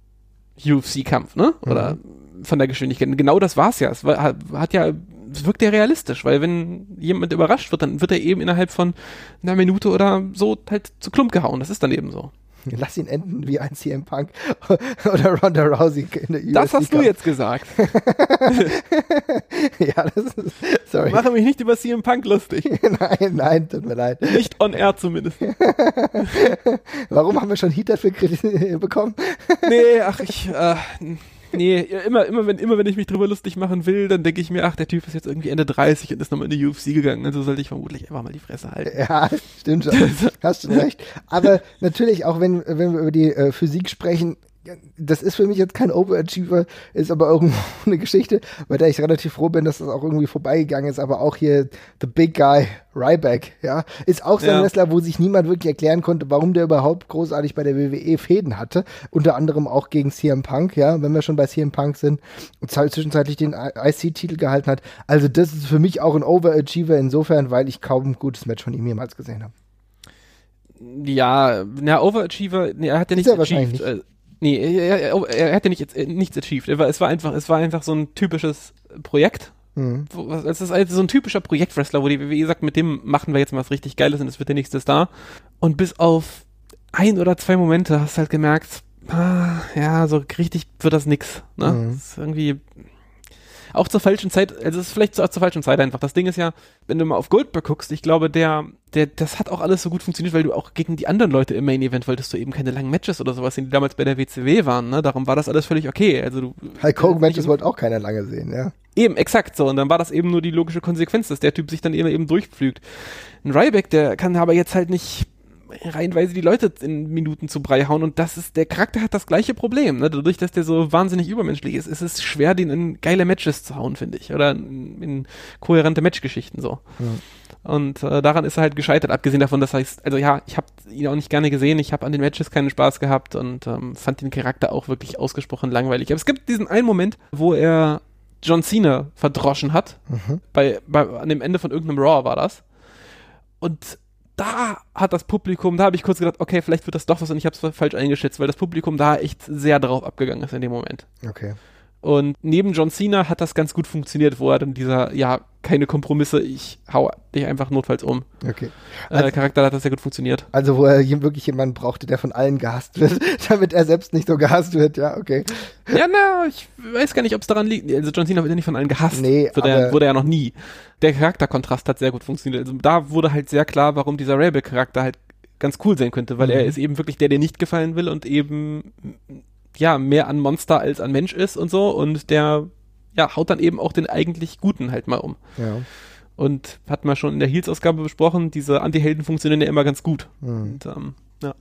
Speaker 2: UFC-Kampf, ne? Oder mhm. Von der Geschwindigkeit. Genau das war's ja. Es war, hat ja, es wirkt ja realistisch, weil wenn jemand überrascht wird, dann wird er eben innerhalb von einer Minute oder so halt zu Klump gehauen. Das ist dann eben so.
Speaker 1: Lass ihn enden wie ein CM Punk oder Ronda Rousey
Speaker 2: in der UFC. Das hast du jetzt gesagt.
Speaker 1: ja, das ist,
Speaker 2: sorry. Ich mache mich nicht über CM Punk lustig.
Speaker 1: nein, nein, tut mir leid.
Speaker 2: Nicht on air zumindest.
Speaker 1: Warum haben wir schon Heat dafür bekommen?
Speaker 2: nee, ach, ich, äh, nee, immer, immer, wenn, immer wenn ich mich drüber lustig machen will, dann denke ich mir, ach, der Typ ist jetzt irgendwie Ende 30 und ist nochmal in die UFC gegangen. Also sollte ich vermutlich einfach mal die Fresse halten.
Speaker 1: Ja, stimmt schon. Hast du recht. Aber natürlich, auch wenn, wenn wir über die äh, Physik sprechen, das ist für mich jetzt kein Overachiever, ist aber irgendwo eine Geschichte, bei der ich relativ froh bin, dass das auch irgendwie vorbeigegangen ist. Aber auch hier The Big Guy, Ryback, ja, ist auch so ein ja. Wrestler, wo sich niemand wirklich erklären konnte, warum der überhaupt großartig bei der WWE Fäden hatte. Unter anderem auch gegen CM Punk, ja, wenn wir schon bei CM Punk sind und zwischenzeitlich den IC-Titel gehalten hat. Also das ist für mich auch ein Overachiever insofern, weil ich kaum ein gutes Match von ihm jemals gesehen habe.
Speaker 2: Ja, na, Overachiever, nee, er hat ja nicht achieved. Nicht. Nee, er, er, er hätte nicht, äh, nichts achieved. Es war einfach, es war einfach so ein typisches Projekt. Mhm. Es ist also so ein typischer Projektwrestler, wo die WWE sagt, mit dem machen wir jetzt mal was richtig Geiles und es wird der nächste Star. Und bis auf ein oder zwei Momente hast du halt gemerkt, ah, ja, so richtig wird das nix. Ne? Mhm. Das ist irgendwie, auch zur falschen Zeit, also es ist vielleicht zur, zur falschen Zeit einfach. Das Ding ist ja, wenn du mal auf Goldberg guckst, ich glaube, der, der, das hat auch alles so gut funktioniert, weil du auch gegen die anderen Leute im Main Event wolltest du eben keine langen Matches oder sowas, die damals bei der WCW waren, ne? Darum war das alles völlig okay. Also du.
Speaker 1: Hulk Hogan Matches wollte auch keiner lange sehen, ja.
Speaker 2: Eben, exakt so. Und dann war das eben nur die logische Konsequenz, dass der Typ sich dann eben, eben durchpflügt. Ein Ryback, der kann aber jetzt halt nicht reihenweise die Leute in Minuten zu Brei hauen und das ist, der Charakter hat das gleiche Problem, ne? Dadurch, dass der so wahnsinnig übermenschlich ist, ist es schwer, den in geile Matches zu hauen, finde ich. Oder in, in kohärente Matchgeschichten so. Ja. Und äh, daran ist er halt gescheitert, abgesehen davon, dass heißt, also ja, ich habe ihn auch nicht gerne gesehen, ich habe an den Matches keinen Spaß gehabt und ähm, fand den Charakter auch wirklich ausgesprochen langweilig. Aber es gibt diesen einen Moment, wo er John Cena verdroschen hat, mhm. bei, bei, an dem Ende von irgendeinem Raw war das. Und da hat das Publikum, da habe ich kurz gedacht, okay, vielleicht wird das doch was und ich habe es falsch eingeschätzt, weil das Publikum da echt sehr drauf abgegangen ist in dem Moment.
Speaker 1: Okay.
Speaker 2: Und neben John Cena hat das ganz gut funktioniert, wo er dann dieser, ja, keine Kompromisse, ich hau dich einfach notfalls um.
Speaker 1: Okay.
Speaker 2: Äh, also, äh, Charakter hat das sehr gut funktioniert.
Speaker 1: Also, wo er wirklich jemanden brauchte, der von allen gehasst wird, damit er selbst nicht so gehasst wird, ja, okay.
Speaker 2: Ja, na, ich weiß gar nicht, ob es daran liegt. Also, John Cena wird ja nicht von allen gehasst.
Speaker 1: Nee,
Speaker 2: wird er, wurde er ja noch nie. Der Charakterkontrast hat sehr gut funktioniert. Also, da wurde halt sehr klar, warum dieser Rebel-Charakter halt ganz cool sein könnte, weil mhm. er ist eben wirklich der, der nicht gefallen will und eben ja, mehr an Monster als an Mensch ist und so und der ja, haut dann eben auch den eigentlich Guten halt mal um.
Speaker 1: Ja.
Speaker 2: Und hat man schon in der Heels-Ausgabe besprochen, diese Anti-Helden funktionieren ja immer ganz gut.
Speaker 1: Mhm.
Speaker 2: Und, ähm, ja.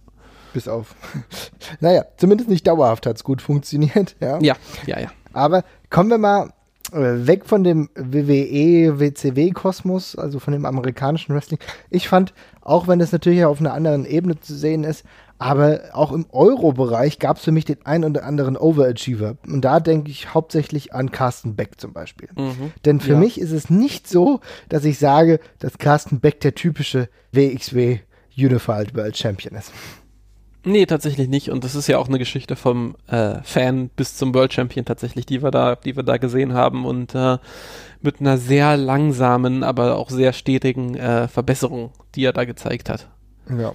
Speaker 1: Bis auf. naja, zumindest nicht dauerhaft hat es gut funktioniert. Ja,
Speaker 2: ja, ja. ja.
Speaker 1: Aber kommen wir mal äh, weg von dem WWE, WCW-Kosmos, also von dem amerikanischen Wrestling. Ich fand, auch wenn es natürlich auf einer anderen Ebene zu sehen ist, aber auch im Euro-Bereich gab es für mich den ein oder anderen Overachiever. Und da denke ich hauptsächlich an Carsten Beck zum Beispiel. Mhm. Denn für ja. mich ist es nicht so, dass ich sage, dass Carsten Beck der typische WXW Unified World Champion ist.
Speaker 2: Nee, tatsächlich nicht. Und das ist ja auch eine Geschichte vom äh, Fan bis zum World Champion tatsächlich, die wir da, die wir da gesehen haben und äh, mit einer sehr langsamen, aber auch sehr stetigen äh, Verbesserung, die er da gezeigt hat.
Speaker 1: Ja.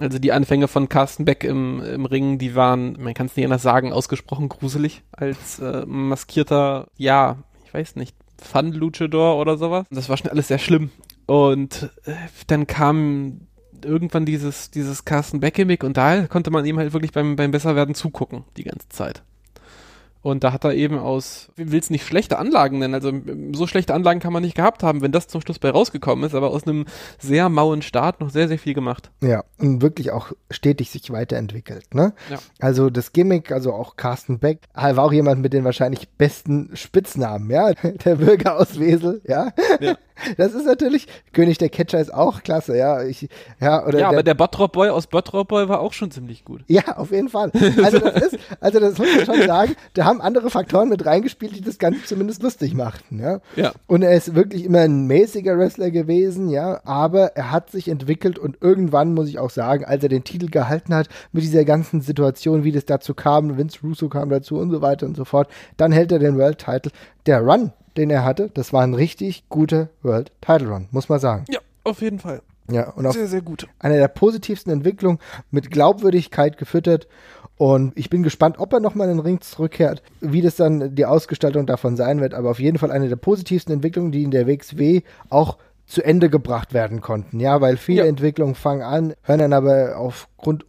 Speaker 2: Also die Anfänge von Carsten Beck im, im Ring, die waren, man kann es nicht anders sagen, ausgesprochen gruselig als äh, maskierter, ja, ich weiß nicht, Fun-Luchador oder sowas. Das war schon alles sehr schlimm. Und äh, dann kam irgendwann dieses, dieses Carsten Beck-Gimmick und da konnte man ihm halt wirklich beim, beim Besserwerden zugucken, die ganze Zeit. Und da hat er eben aus, will es nicht schlechte Anlagen nennen, also so schlechte Anlagen kann man nicht gehabt haben, wenn das zum Schluss bei rausgekommen ist, aber aus einem sehr mauen Start noch sehr, sehr viel gemacht.
Speaker 1: Ja, und wirklich auch stetig sich weiterentwickelt, ne? Ja. Also das Gimmick, also auch Carsten Beck, war auch jemand mit den wahrscheinlich besten Spitznamen, ja? Der Bürger aus Wesel, ja? ja. Das ist natürlich, König der Catcher ist auch klasse, ja. Ich, ja, oder
Speaker 2: ja, aber der Bottrop Boy aus Bottrop Boy war auch schon ziemlich gut.
Speaker 1: Ja, auf jeden Fall. Also das ist, also das muss man schon sagen, da haben andere Faktoren mit reingespielt, die das Ganze zumindest lustig machten, ja.
Speaker 2: ja.
Speaker 1: Und er ist wirklich immer ein mäßiger Wrestler gewesen, ja, aber er hat sich entwickelt und irgendwann muss ich auch sagen, als er den Titel gehalten hat, mit dieser ganzen Situation, wie das dazu kam, Vince Russo kam dazu und so weiter und so fort, dann hält er den World Title. Der Run, den er hatte, das war ein richtig guter World Title Run, muss man sagen.
Speaker 2: Ja, auf jeden Fall.
Speaker 1: Ja, und auch
Speaker 2: sehr, sehr gut.
Speaker 1: Eine der positivsten Entwicklungen mit Glaubwürdigkeit gefüttert. Und ich bin gespannt, ob er nochmal in den Ring zurückkehrt, wie das dann die Ausgestaltung davon sein wird. Aber auf jeden Fall eine der positivsten Entwicklungen, die in der WXW auch zu Ende gebracht werden konnten. Ja, weil viele ja. Entwicklungen fangen an, hören dann aber aufgrund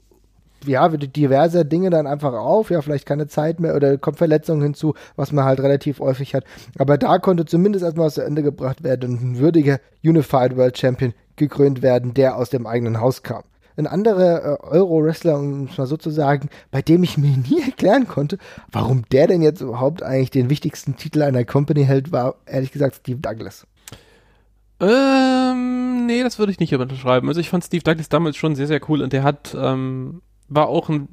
Speaker 1: ja, diverse Dinge dann einfach auf, ja, vielleicht keine Zeit mehr oder kommt Verletzungen hinzu, was man halt relativ häufig hat. Aber da konnte zumindest erstmal was zu Ende gebracht werden und ein würdiger Unified World Champion gekrönt werden, der aus dem eigenen Haus kam. Ein anderer äh, Euro-Wrestler, um es mal so zu sagen, bei dem ich mir nie erklären konnte, warum der denn jetzt überhaupt eigentlich den wichtigsten Titel einer Company hält, war ehrlich gesagt Steve Douglas.
Speaker 2: Ähm, nee, das würde ich nicht unterschreiben. Also ich fand Steve Douglas damals schon sehr, sehr cool und der hat ähm, war auch ein,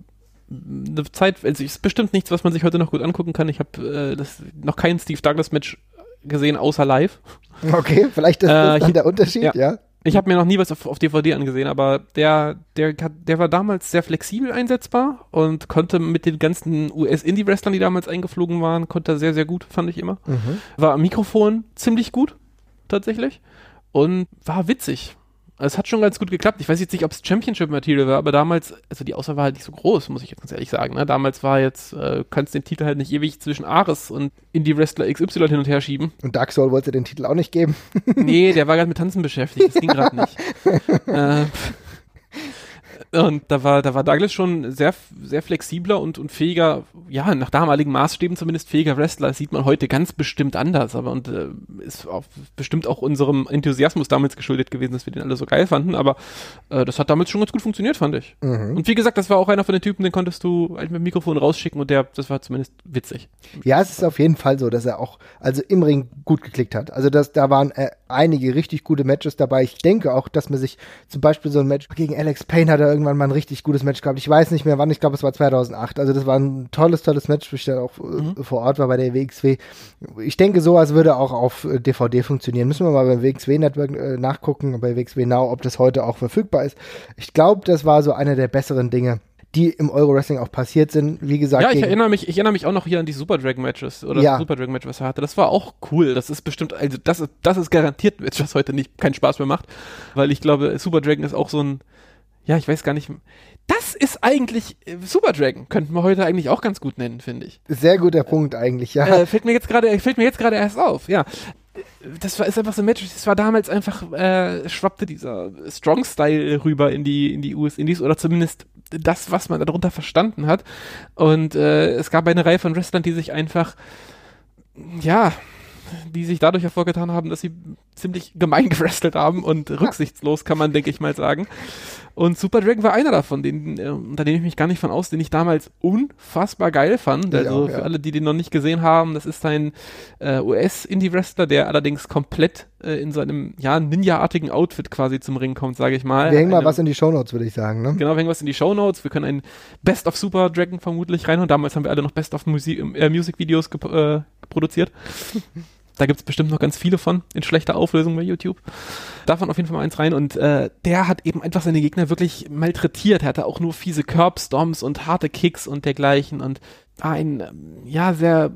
Speaker 2: eine Zeit, also ist bestimmt nichts, was man sich heute noch gut angucken kann. Ich habe äh, noch kein Steve Douglas Match gesehen, außer live.
Speaker 1: Okay, vielleicht ist das äh, dann der Unterschied, ja. ja.
Speaker 2: Ich habe mir noch nie was auf, auf, DVD angesehen, aber der, der, der war damals sehr flexibel einsetzbar und konnte mit den ganzen US-Indie-Wrestlern, die damals eingeflogen waren, konnte sehr, sehr gut, fand ich immer. Mhm. War am Mikrofon ziemlich gut, tatsächlich. Und war witzig. Es hat schon ganz gut geklappt. Ich weiß jetzt nicht, ob es Championship Material war, aber damals, also die Auswahl war halt nicht so groß, muss ich jetzt ganz ehrlich sagen. Ne? Damals war jetzt, äh, kannst den Titel halt nicht ewig zwischen Ares und Indie Wrestler XY hin und her schieben.
Speaker 1: Und Dark Soul wollte den Titel auch nicht geben.
Speaker 2: nee, der war gerade mit Tanzen beschäftigt, das ging gerade nicht. äh, und da war, da war Douglas schon sehr, sehr flexibler und, und fähiger, ja, nach damaligen Maßstäben zumindest fähiger Wrestler. Das sieht man heute ganz bestimmt anders, aber und äh, ist auch, bestimmt auch unserem Enthusiasmus damals geschuldet gewesen, dass wir den alle so geil fanden. Aber äh, das hat damals schon ganz gut funktioniert, fand ich. Mhm. Und wie gesagt, das war auch einer von den Typen, den konntest du halt mit dem Mikrofon rausschicken und der, das war zumindest witzig.
Speaker 1: Ja, es ist auf jeden Fall so, dass er auch, also im Ring gut geklickt hat. Also das, da waren äh, einige richtig gute Matches dabei. Ich denke auch, dass man sich zum Beispiel so ein Match gegen Alex Payne hat er irgendwann mal ein richtig gutes Match gehabt. Ich weiß nicht mehr wann, ich glaube es war 2008. Also das war ein tolles, tolles Match, wo ich dann auch äh, mhm. vor Ort war bei der WXW. Ich denke, sowas würde auch auf DVD äh, funktionieren. Müssen wir mal beim WXW Network äh, nachgucken, bei WXW Now, ob das heute auch verfügbar ist. Ich glaube, das war so einer der besseren Dinge die im Euro Wrestling auch passiert sind. Wie gesagt.
Speaker 2: Ja, ich erinnere mich, ich erinnere mich auch noch hier an die Super Dragon Matches oder ja. Super Dragon Match, was er hatte. Das war auch cool. Das ist bestimmt, also das ist, das ist garantiert Match, was heute nicht keinen Spaß mehr macht, weil ich glaube, Super Dragon ist auch so ein, ja, ich weiß gar nicht. Das ist eigentlich äh, Super Dragon, könnten wir heute eigentlich auch ganz gut nennen, finde ich.
Speaker 1: Sehr guter Punkt eigentlich, ja.
Speaker 2: Äh, fällt mir jetzt gerade, fällt mir jetzt gerade erst auf, ja. Das war ist einfach so ein Match, das war damals einfach, äh, schwappte dieser Strong-Style rüber in die, in die US-Indies oder zumindest das, was man darunter verstanden hat. Und äh, es gab eine Reihe von Wrestlern, die sich einfach, ja, die sich dadurch hervorgetan haben, dass sie ziemlich gemein gewrestelt haben und rücksichtslos, kann man, denke ich mal, sagen. Und Super Dragon war einer davon, den, äh, da nehme ich mich gar nicht von aus, den ich damals unfassbar geil fand. also auch, ja. für alle, die den noch nicht gesehen haben, das ist ein äh, US-Indie-Wrestler, der allerdings komplett äh, in seinem ja, Ninja-artigen Outfit quasi zum Ring kommt, sage ich mal.
Speaker 1: Wir hängen mal was in die Shownotes, würde ich sagen. Ne?
Speaker 2: Genau, wir hängen was in die Shownotes. Wir können ein Best of Super Dragon vermutlich rein und damals haben wir alle noch Best of Musik, äh, Music-Videos gep äh, produziert. Da gibt es bestimmt noch ganz viele von in schlechter Auflösung bei YouTube. Davon auf jeden Fall mal eins rein. Und äh, der hat eben einfach seine Gegner wirklich malträtiert. Er hatte auch nur fiese Curbstomps und harte Kicks und dergleichen. Und ein, ähm, ja, sehr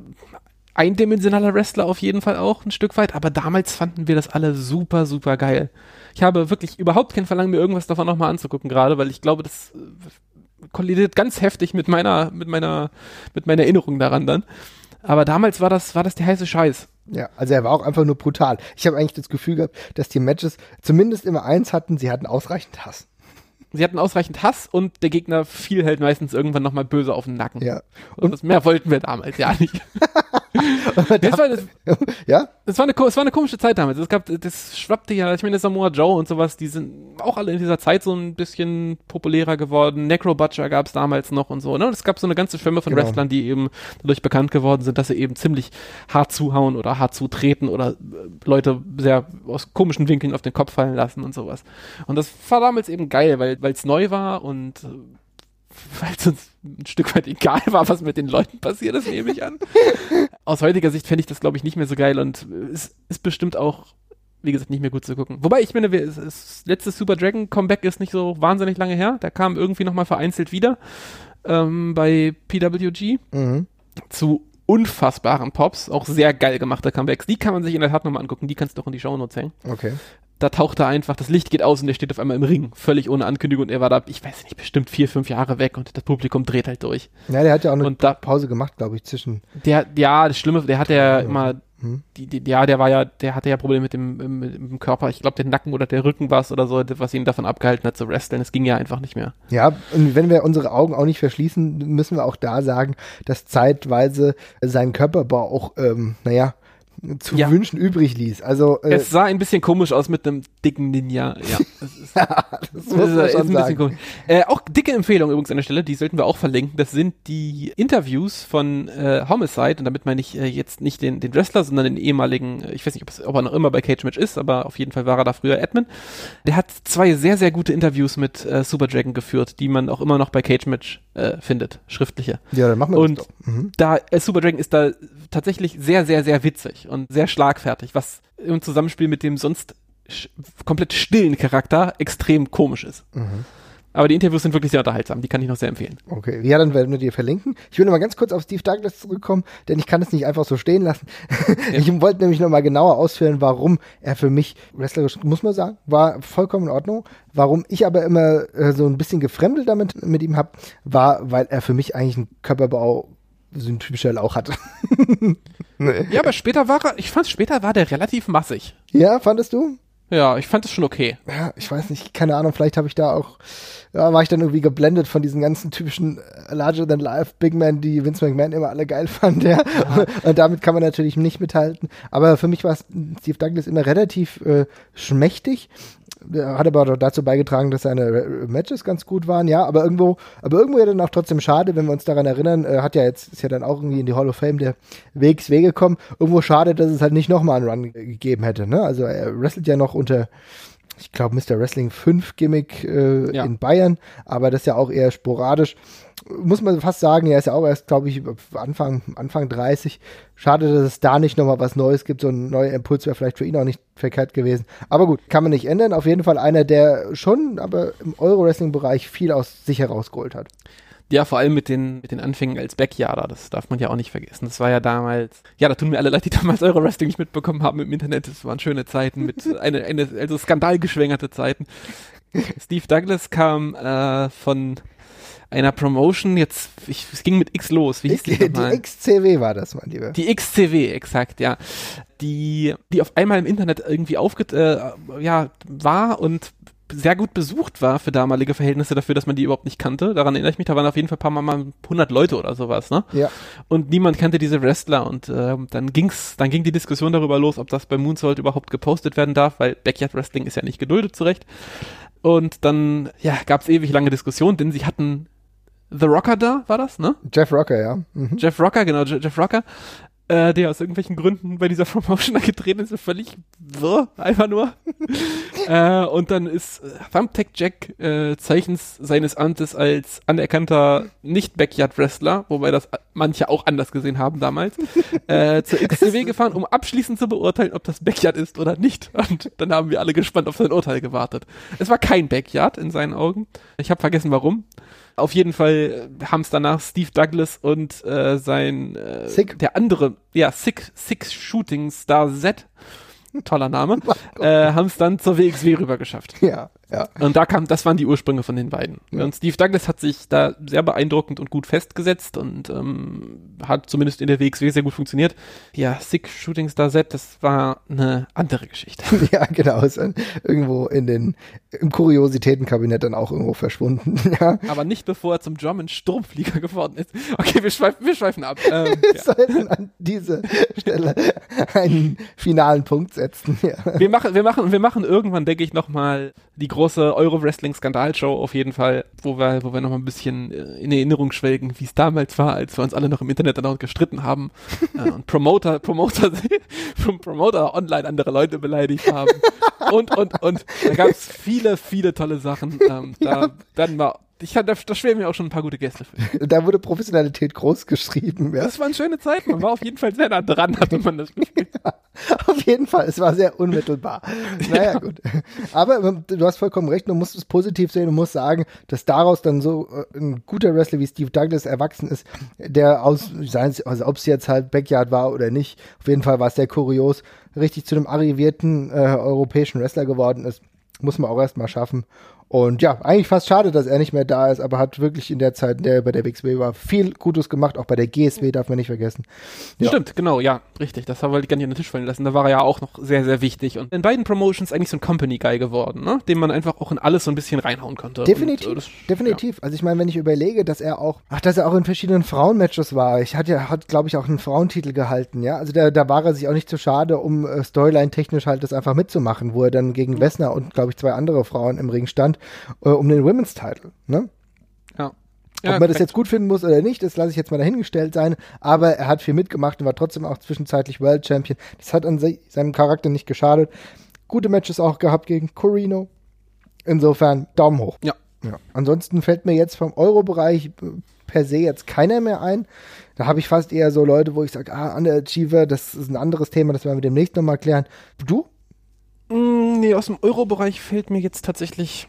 Speaker 2: eindimensionaler Wrestler auf jeden Fall auch ein Stück weit, aber damals fanden wir das alle super, super geil. Ich habe wirklich überhaupt kein Verlangen, mir irgendwas davon nochmal anzugucken gerade, weil ich glaube, das äh, kollidiert ganz heftig mit meiner, mit meiner, mit meiner Erinnerung daran dann. Aber damals war das, war das der heiße Scheiß.
Speaker 1: Ja, also er war auch einfach nur brutal. Ich habe eigentlich das Gefühl gehabt, dass die Matches zumindest immer eins hatten, sie hatten ausreichend Hass.
Speaker 2: Sie hatten ausreichend Hass und der Gegner fiel halt meistens irgendwann nochmal böse auf den Nacken.
Speaker 1: Ja.
Speaker 2: Und, und das mehr wollten wir damals ja nicht. das, war, das, ja? Das war, eine, es war eine komische Zeit damals. Es gab, das schwappte ja, ich meine, Samoa Joe und sowas, die sind auch alle in dieser Zeit so ein bisschen populärer geworden. Necro Butcher gab es damals noch und so. Ne? Es gab so eine ganze Schwemme von genau. Wrestlern, die eben dadurch bekannt geworden sind, dass sie eben ziemlich hart zuhauen oder hart zutreten oder äh, Leute sehr aus komischen Winkeln auf den Kopf fallen lassen und sowas. Und das war damals eben geil, weil es neu war und äh, weil es uns ein Stück weit egal war, was mit den Leuten passiert ist, nehme ich an. Aus heutiger Sicht fände ich das, glaube ich, nicht mehr so geil und es ist bestimmt auch, wie gesagt, nicht mehr gut zu gucken. Wobei, ich meine, das letzte Super Dragon Comeback ist nicht so wahnsinnig lange her. Der kam irgendwie nochmal vereinzelt wieder ähm, bei PWG mhm. zu unfassbaren Pops, auch sehr geil gemachte Comebacks. Die kann man sich in der Tat nochmal angucken, die kannst du auch in die Show Notes hängen.
Speaker 1: Okay
Speaker 2: da taucht er einfach, das Licht geht aus und er steht auf einmal im Ring, völlig ohne Ankündigung und er war da, ich weiß nicht, bestimmt vier, fünf Jahre weg und das Publikum dreht halt durch.
Speaker 1: Ja, der hat ja auch eine und da, Pause gemacht, glaube ich, zwischen.
Speaker 2: Der, ja, das Schlimme, der hat ja immer, hm? die, die, ja, der war ja, der hatte ja Probleme mit dem, mit dem Körper, ich glaube, der Nacken oder der Rücken war es oder so, was ihn davon abgehalten hat zu wresteln, es ging ja einfach nicht mehr.
Speaker 1: Ja, und wenn wir unsere Augen auch nicht verschließen, müssen wir auch da sagen, dass zeitweise sein Körperbau auch, ähm, naja, zu ja. wünschen übrig ließ. Also
Speaker 2: äh, es sah ein bisschen komisch aus mit einem dicken Ninja. Ja, das, ist, das muss man schon ein sagen. Komisch. Äh, auch dicke Empfehlung übrigens an der Stelle, die sollten wir auch verlinken. Das sind die Interviews von äh, Homicide und damit meine ich äh, jetzt nicht den, den Wrestler, sondern den ehemaligen. Äh, ich weiß nicht, ob, es, ob er noch immer bei Cage Match ist, aber auf jeden Fall war er da früher Admin. Der hat zwei sehr sehr gute Interviews mit äh, Super Dragon geführt, die man auch immer noch bei Cage Match äh, findet, schriftliche.
Speaker 1: Ja, dann machen wir
Speaker 2: und das doch. Mhm. da äh, Super Dragon ist da tatsächlich sehr sehr sehr witzig und sehr schlagfertig, was im Zusammenspiel mit dem sonst komplett stillen Charakter extrem komisch ist. Mhm. Aber die Interviews sind wirklich sehr unterhaltsam, die kann ich noch sehr empfehlen.
Speaker 1: Okay, ja, dann werden wir dir verlinken. Ich will noch mal ganz kurz auf Steve Douglas zurückkommen, denn ich kann es nicht einfach so stehen lassen. Ja. Ich wollte nämlich noch mal genauer ausführen, warum er für mich wrestlerisch, muss man sagen, war vollkommen in Ordnung. Warum ich aber immer äh, so ein bisschen gefremdelt damit mit ihm habe, war, weil er für mich eigentlich einen Körperbau so ein typischer Lauch hatte.
Speaker 2: nee. Ja, aber später war er, ich fand später war der relativ massig.
Speaker 1: Ja, fandest du?
Speaker 2: Ja, ich fand es schon okay.
Speaker 1: Ja, ich weiß nicht, keine Ahnung, vielleicht habe ich da auch, ja, war ich dann irgendwie geblendet von diesen ganzen typischen äh, Larger than Life Big Men, die Vince McMahon immer alle geil fand, ja. ja. Und damit kann man natürlich nicht mithalten. Aber für mich war Steve Douglas immer relativ äh, schmächtig hat aber dazu beigetragen, dass seine Matches ganz gut waren, ja, aber irgendwo, aber irgendwo ja dann auch trotzdem schade, wenn wir uns daran erinnern, äh, hat ja jetzt, ist ja dann auch irgendwie in die Hall of Fame der Wegs Wege gekommen, irgendwo schade, dass es halt nicht nochmal einen Run gegeben hätte, ne, also er wrestelt ja noch unter, ich glaube, Mr. Wrestling 5 Gimmick äh, ja. in Bayern, aber das ist ja auch eher sporadisch muss man fast sagen, er ist ja auch erst, glaube ich, Anfang, Anfang 30. Schade, dass es da nicht nochmal was Neues gibt. So ein neuer Impuls wäre vielleicht für ihn auch nicht verkehrt gewesen. Aber gut, kann man nicht ändern. Auf jeden Fall einer, der schon, aber im Euro-Wrestling-Bereich viel aus sich herausgeholt hat.
Speaker 2: Ja, vor allem mit den, mit den Anfängen als Backyarder, das darf man ja auch nicht vergessen. Das war ja damals, ja, da tun mir alle leid, die damals Euro-Wrestling nicht mitbekommen haben im Internet. Das waren schöne Zeiten, mit eine, eine also skandalgeschwängerte Zeiten. Steve Douglas kam äh, von einer Promotion, jetzt, ich, es ging mit X los. Wie hieß
Speaker 1: die, die XCW war das, mein Lieber.
Speaker 2: Die XCW, exakt, ja. Die, die auf einmal im Internet irgendwie aufget, äh, ja, war und sehr gut besucht war für damalige Verhältnisse dafür, dass man die überhaupt nicht kannte. Daran erinnere ich mich, da waren auf jeden Fall ein paar Mal 100 Leute oder sowas, ne?
Speaker 1: Ja.
Speaker 2: Und niemand kannte diese Wrestler und äh, dann ging's, dann ging die Diskussion darüber los, ob das bei Moonsault überhaupt gepostet werden darf, weil Backyard Wrestling ist ja nicht geduldet zurecht. Und dann, ja, gab's ewig lange Diskussionen, denn sie hatten The Rocker da, war das, ne?
Speaker 1: Jeff Rocker, ja.
Speaker 2: Mhm. Jeff Rocker, genau, Jeff Rocker, äh, der aus irgendwelchen Gründen bei dieser Promotion angetreten ist, völlig wirr, einfach nur. äh, und dann ist äh, Thumbtack Jack äh, Zeichens seines Amtes als anerkannter Nicht-Backyard-Wrestler, wobei das manche auch anders gesehen haben damals, äh, zur XCW gefahren, um abschließend zu beurteilen, ob das Backyard ist oder nicht. Und dann haben wir alle gespannt auf sein Urteil gewartet. Es war kein Backyard in seinen Augen. Ich habe vergessen, warum. Auf jeden Fall haben es danach Steve Douglas und äh, sein äh,
Speaker 1: Sick.
Speaker 2: der andere, ja, Sick, Six Shooting Star Z, toller Name, äh, haben es dann zur WXW rüber geschafft.
Speaker 1: Ja, ja.
Speaker 2: Und da kam, das waren die Ursprünge von den beiden.
Speaker 1: Ja.
Speaker 2: Und Steve Douglas hat sich da sehr beeindruckend und gut festgesetzt und ähm, hat zumindest in der WXW sehr gut funktioniert. Ja, Sick Shooting Star Z, das war eine andere Geschichte.
Speaker 1: Ja, genau. Ist dann irgendwo in den, im Kuriositätenkabinett dann auch irgendwo verschwunden. Ja.
Speaker 2: Aber nicht bevor er zum German Sturmflieger geworden ist. Okay, wir schweifen, wir schweifen ab. Ähm,
Speaker 1: Wir
Speaker 2: ja.
Speaker 1: sollten an diese Stelle einen finalen Punkt setzen. Ja.
Speaker 2: Wir machen, wir machen, wir machen irgendwann, denke ich, nochmal die große Euro-Wrestling-Skandal-Show auf jeden Fall, wo wir, wo wir nochmal ein bisschen äh, in Erinnerung schwelgen, wie es damals war, als wir uns alle noch im Internet dann auch gestritten haben äh, und Promoter, Promoter, Promoter online andere Leute beleidigt haben. Und, und, und da gab es viele, viele tolle Sachen. Ähm, da werden wir, ich hatte, da schweren mir auch schon ein paar gute Gäste für.
Speaker 1: Da wurde Professionalität groß geschrieben. Ja.
Speaker 2: Das waren schöne Zeiten. Man war auf jeden Fall sehr nah dran, hatte man das Gefühl.
Speaker 1: Auf jeden Fall, es war sehr unmittelbar. Naja, gut. Aber ähm, du hast vollkommen recht, du musst es positiv sehen und musst sagen, dass daraus dann so äh, ein guter Wrestler wie Steve Douglas erwachsen ist, der aus, also ob es jetzt halt Backyard war oder nicht, auf jeden Fall war es sehr kurios, richtig zu einem arrivierten äh, europäischen Wrestler geworden ist. Muss man auch erstmal schaffen. Und ja, eigentlich fast schade, dass er nicht mehr da ist, aber hat wirklich in der Zeit, in der er bei der WXW war, viel Gutes gemacht, auch bei der GSW darf man nicht vergessen. Ja.
Speaker 2: Stimmt, genau, ja, richtig. Das wollte ich gar nicht an den Tisch fallen lassen. Da war er ja auch noch sehr, sehr wichtig. Und in beiden Promotions eigentlich so ein Company-Guy geworden, ne? Den man einfach auch in alles so ein bisschen reinhauen konnte.
Speaker 1: Definitiv,
Speaker 2: Und, äh, das-
Speaker 1: definitiv. Also ich meine, wenn ich überlege, dass er auch, ach, dass er auch in verschiedenen Frauenmatches war. Ich hatte ja, hat, glaube ich, auch einen Frauentitel gehalten, ja. Also da, da war er sich auch nicht zu schade, um äh, Storyline-technisch halt das einfach mitzumachen, wo er dann gegen Wessner und, glaube ich, zwei andere Frauen im Ring stand, äh, um den Women's Title, ne?
Speaker 2: Ja.
Speaker 1: Ob
Speaker 2: Ja,
Speaker 1: man das jetzt gut finden muss oder nicht, das lasse ich jetzt mal dahingestellt sein. Aber er hat viel mitgemacht und war trotzdem auch zwischenzeitlich World Champion. Das hat an se seinem Charakter nicht geschadet. Gute Matches auch gehabt gegen Corino. Insofern Daumen hoch.
Speaker 2: Ja.
Speaker 1: Ja. Ansonsten fällt mir jetzt vom Euro-Bereich äh, per se jetzt keiner mehr ein. Da habe ich fast eher so Leute, wo ich sage, ah, Underachiever, das ist ein anderes Thema, das werden wir demnächst nochmal klären. Du?
Speaker 2: Mm, nee, aus dem Euro-Bereich fällt mir jetzt tatsächlich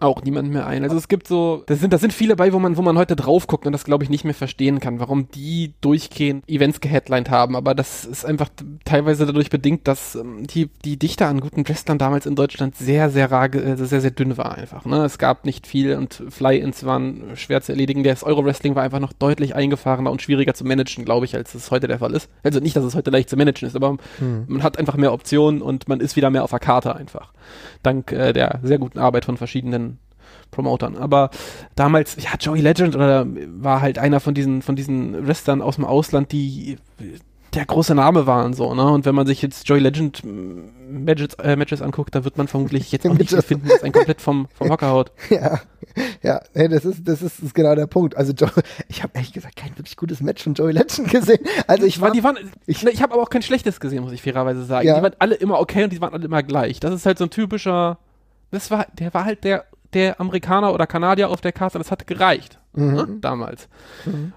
Speaker 2: auch niemand mehr ein. Also es gibt so, das sind, das sind viele bei, wo man, wo man heute drauf guckt und das glaube ich nicht mehr verstehen kann, warum die durchgehend Events geheadlined haben. Aber das ist einfach teilweise dadurch bedingt, dass ähm, die, die Dichte an guten Wrestlern damals in Deutschland sehr, sehr rar, äh, sehr, sehr dünn war einfach. Ne? Es gab nicht viel und Fly-Ins waren schwer zu erledigen. Das Euro-Wrestling war einfach noch deutlich eingefahrener und schwieriger zu managen, glaube ich, als es heute der Fall ist. Also nicht, dass es heute leicht zu managen ist, aber man hat einfach mehr Optionen und man ist wieder mehr auf der Karte einfach. Dank äh, der sehr guten Arbeit von verschiedenen Promotern. Aber damals, ja, Joey Legend oder war halt einer von diesen, von diesen Wrestlern aus dem Ausland, die der große Name waren so, ne? Und wenn man sich jetzt Joey Legend mm, Matches, äh, Matches anguckt, da wird man vermutlich jetzt auch nicht finden, das einen komplett vom, vom Hocker haut.
Speaker 1: Ja, ja, nee, das ist, das ist, ist genau der Punkt. Also Joe, ich habe ehrlich gesagt kein wirklich gutes Match von Joey Legend gesehen. Also ich war,
Speaker 2: die waren,
Speaker 1: ich-
Speaker 2: ich, ne, ich habe aber auch kein schlechtes gesehen, muss ich fairerweise sagen.
Speaker 1: Ja.
Speaker 2: Die waren alle immer okay und die waren alle immer gleich. Das ist halt so ein typischer, das war, der war halt der, der Amerikaner oder Kanadier auf der Karte, das hat gereicht.
Speaker 1: Mhm.
Speaker 2: Ne, damals.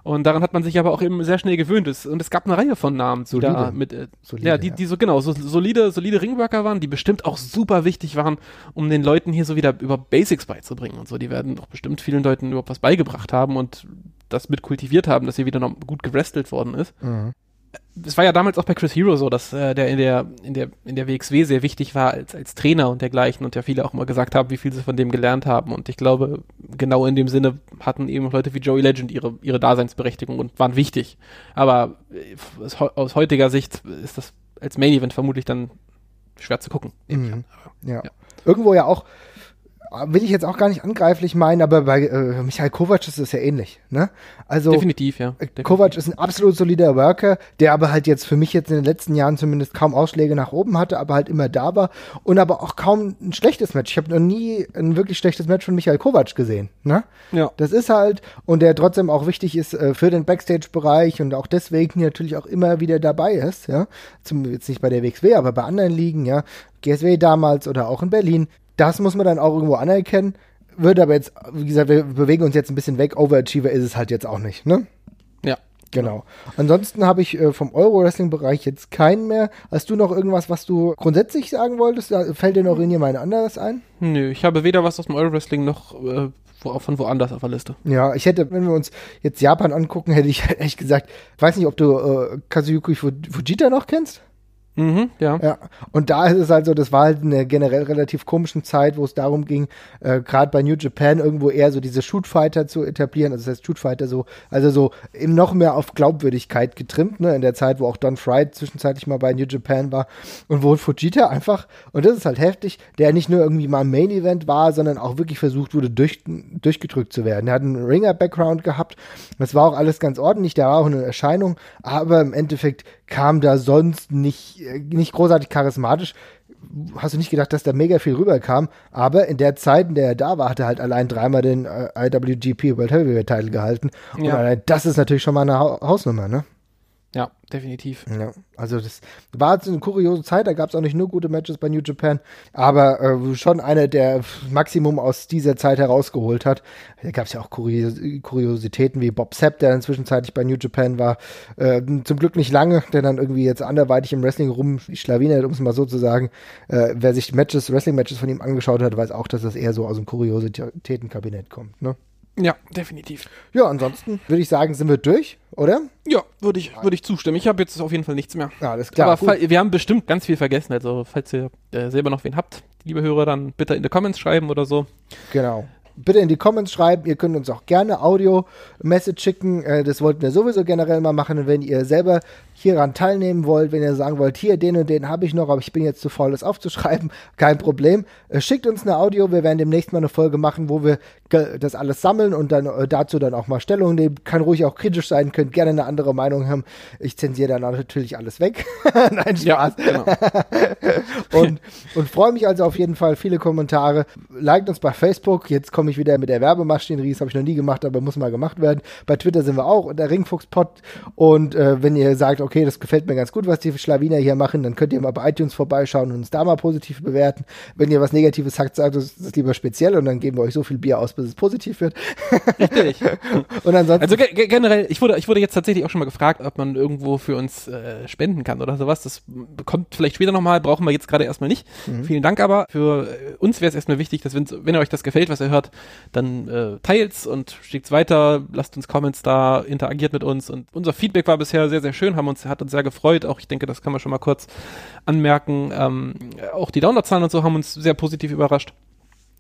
Speaker 2: Und daran hat man sich aber auch eben sehr schnell gewöhnt. Es- Und es gab eine Reihe von Namen, die
Speaker 1: Solide.
Speaker 2: da mit, äh,
Speaker 1: Solide,
Speaker 2: ja, die,
Speaker 1: ja.
Speaker 2: die so genau, so solide, solide Ringworker waren, die bestimmt auch super wichtig waren, um den Leuten hier so wieder über Basics beizubringen und so. Die werden doch bestimmt vielen Leuten überhaupt was beigebracht haben und das mit kultiviert haben, dass hier wieder noch gut gewrestelt worden ist
Speaker 1: Mhm.
Speaker 2: Es war ja damals auch bei Chris Hero so, dass äh, der in der in der in der WXW sehr wichtig war als als Trainer und dergleichen und ja viele auch mal gesagt haben, wie viel sie von dem gelernt haben und ich glaube genau in dem Sinne hatten eben Leute wie Joey Legend ihre ihre Daseinsberechtigung und waren wichtig. Aber äh, aus, heu- aus heutiger Sicht ist das als Main Event vermutlich dann schwer zu gucken.
Speaker 1: Mhm. Ja.
Speaker 2: Ja.
Speaker 1: Irgendwo ja auch, will ich jetzt auch gar nicht angreiflich meinen, aber bei äh, Michael Kovac ist es ja ähnlich. Ne? Also
Speaker 2: Definitiv, ja.
Speaker 1: äh,
Speaker 2: Definitiv.
Speaker 1: Kovac ist ein absolut solider Worker, der aber halt jetzt für mich jetzt in den letzten Jahren zumindest kaum Ausschläge nach oben hatte, aber halt immer da war und aber auch kaum ein schlechtes Match. Ich habe noch nie ein wirklich schlechtes Match von Michael Kovac gesehen. Ne?
Speaker 2: Ja.
Speaker 1: Das ist halt, und der trotzdem auch wichtig ist äh, für den Backstage-Bereich und auch deswegen natürlich auch immer wieder dabei ist, ja. Zum, jetzt nicht bei der WXW, aber bei anderen Ligen, ja. GSW damals oder auch in Berlin. Das muss man dann auch irgendwo anerkennen. Würde aber jetzt, wie gesagt, wir bewegen uns jetzt ein bisschen weg. Overachiever ist es halt jetzt auch nicht, ne?
Speaker 2: Ja.
Speaker 1: Genau. Ansonsten habe ich äh, vom Euro-Wrestling-Bereich jetzt keinen mehr. Hast du noch irgendwas, was du grundsätzlich sagen wolltest? Da fällt dir noch irgendjemand anderes ein?
Speaker 2: Nö, ich habe weder was aus dem Euro Wrestling noch äh, wo, von woanders auf der Liste.
Speaker 1: Ja, ich hätte, wenn wir uns jetzt Japan angucken, hätte ich echt gesagt, weiß nicht, ob du äh, Kazuyuki Fujita noch kennst?
Speaker 2: Mhm, ja.
Speaker 1: ja. Und da ist es halt so, das war halt eine generell relativ komischen Zeit, wo es darum ging, äh, gerade bei New Japan irgendwo eher so diese Shootfighter zu etablieren. Also das heißt Shootfighter so, also so eben noch mehr auf Glaubwürdigkeit getrimmt, ne, in der Zeit, wo auch Don Fry zwischenzeitlich mal bei New Japan war und wo Fujita einfach, und das ist halt heftig, der nicht nur irgendwie mal Main Event war, sondern auch wirklich versucht wurde, durch, durchgedrückt zu werden. Er hat einen Ringer-Background gehabt. Das war auch alles ganz ordentlich, der war auch eine Erscheinung, aber im Endeffekt kam da sonst nicht, äh, nicht großartig charismatisch. Hast du nicht gedacht, dass da mega viel rüberkam? Aber in der Zeit, in der er da war, hat er halt allein dreimal den äh, IWGP World Heavyweight Title gehalten. Und ja. allein das ist natürlich schon mal eine ha Hausnummer, ne?
Speaker 2: Ja, definitiv.
Speaker 1: Ja, also das war jetzt eine kuriose Zeit, da gab es auch nicht nur gute Matches bei New Japan, aber äh, schon eine, der Maximum aus dieser Zeit herausgeholt hat. Da gab es ja auch Kurios Kuriositäten wie Bob Sepp, der dann zwischenzeitlich bei New Japan war. Äh, zum Glück nicht lange, der dann irgendwie jetzt anderweitig im Wrestling rumschlawinert, um es mal so zu sagen. Äh, wer sich Matches, Wrestling-Matches von ihm angeschaut hat, weiß auch, dass das eher so aus dem Kuriositätenkabinett kommt, ne?
Speaker 2: Ja, definitiv.
Speaker 1: Ja, ansonsten würde ich sagen, sind wir durch, oder?
Speaker 2: Ja, würde ich, würd ich zustimmen. Ich habe jetzt auf jeden Fall nichts mehr.
Speaker 1: Ja, alles klar.
Speaker 2: Aber wir haben bestimmt ganz viel vergessen. Also, falls ihr äh, selber noch wen habt, liebe Hörer, dann bitte in die Comments schreiben oder so.
Speaker 1: Genau bitte in die Comments schreiben. Ihr könnt uns auch gerne Audio-Message schicken. Äh, das wollten wir sowieso generell mal machen. Und wenn ihr selber hieran teilnehmen wollt, wenn ihr sagen wollt, hier, den und den habe ich noch, aber ich bin jetzt zu faul, das aufzuschreiben, kein Problem. Äh, schickt uns eine Audio. Wir werden demnächst mal eine Folge machen, wo wir das alles sammeln und dann äh, dazu dann auch mal Stellung nehmen. Kann ruhig auch kritisch sein, könnt gerne eine andere Meinung haben. Ich zensiere dann natürlich alles weg. Nein, Spaß. Ja, genau. und und freue mich also auf jeden Fall viele Kommentare. Liked uns bei Facebook. Jetzt komme ich wieder mit der Werbemaschinerie. Das habe ich noch nie gemacht, aber muss mal gemacht werden. Bei Twitter sind wir auch unter Ringfuchspot. Und äh, wenn ihr sagt, okay, das gefällt mir ganz gut, was die Schlawiner hier machen, dann könnt ihr mal bei iTunes vorbeischauen und uns da mal positiv bewerten. Wenn ihr was Negatives sagt, sagt uns das lieber speziell und dann geben wir euch so viel Bier aus, bis es positiv wird.
Speaker 2: Richtig. und ansonsten. Also ge generell, ich wurde, ich wurde jetzt tatsächlich auch schon mal gefragt, ob man irgendwo für uns äh, spenden kann oder sowas. Das kommt vielleicht später nochmal, brauchen wir jetzt gerade erstmal nicht. Mhm. Vielen Dank aber. Für äh, uns wäre es erstmal wichtig, dass wenn, wenn euch das gefällt, was ihr hört, dann äh, teilt's und schickt's weiter, lasst uns Comments da, interagiert mit uns und unser Feedback war bisher sehr, sehr schön, haben uns, hat uns sehr gefreut. Auch ich denke, das kann man schon mal kurz anmerken. Ähm, auch die Downloadzahlen und so haben uns sehr positiv überrascht.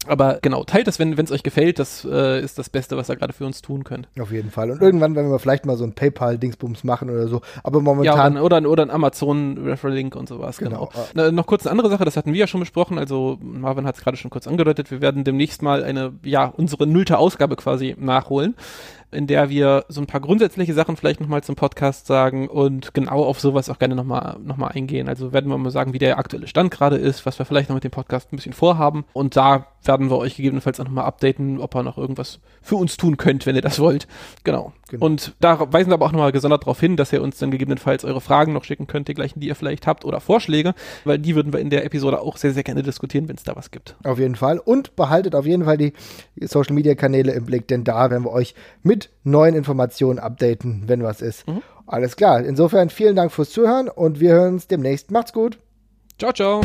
Speaker 2: Aber genau, teilt das, wenn es euch gefällt. Das äh, ist das Beste, was ihr gerade für uns tun könnt.
Speaker 1: Auf jeden Fall. Und irgendwann werden wir vielleicht mal so ein PayPal-Dingsbums machen oder so. Aber momentan.
Speaker 2: Ja, oder, oder, oder ein Amazon-Referral-Link und sowas. Genau. genau. Äh, noch kurz eine andere Sache, das hatten wir ja schon besprochen. Also Marvin hat es gerade schon kurz angedeutet. Wir werden demnächst mal eine, ja, unsere nullte Ausgabe quasi nachholen in der wir so ein paar grundsätzliche Sachen vielleicht nochmal zum Podcast sagen und genau auf sowas auch gerne nochmal noch mal eingehen. Also werden wir mal sagen, wie der aktuelle Stand gerade ist, was wir vielleicht noch mit dem Podcast ein bisschen vorhaben. Und da werden wir euch gegebenenfalls auch nochmal updaten, ob ihr noch irgendwas für uns tun könnt, wenn ihr das wollt. Genau. Genau. Und da weisen wir aber auch nochmal gesondert darauf hin, dass ihr uns dann gegebenenfalls eure Fragen noch schicken könnt, die gleichen, die ihr vielleicht habt, oder Vorschläge, weil die würden wir in der Episode auch sehr, sehr gerne diskutieren, wenn es da was gibt.
Speaker 1: Auf jeden Fall. Und behaltet auf jeden Fall die Social Media Kanäle im Blick, denn da werden wir euch mit neuen Informationen updaten, wenn was ist. Mhm. Alles klar. Insofern vielen Dank fürs Zuhören und wir hören uns demnächst. Macht's gut.
Speaker 2: Ciao, ciao.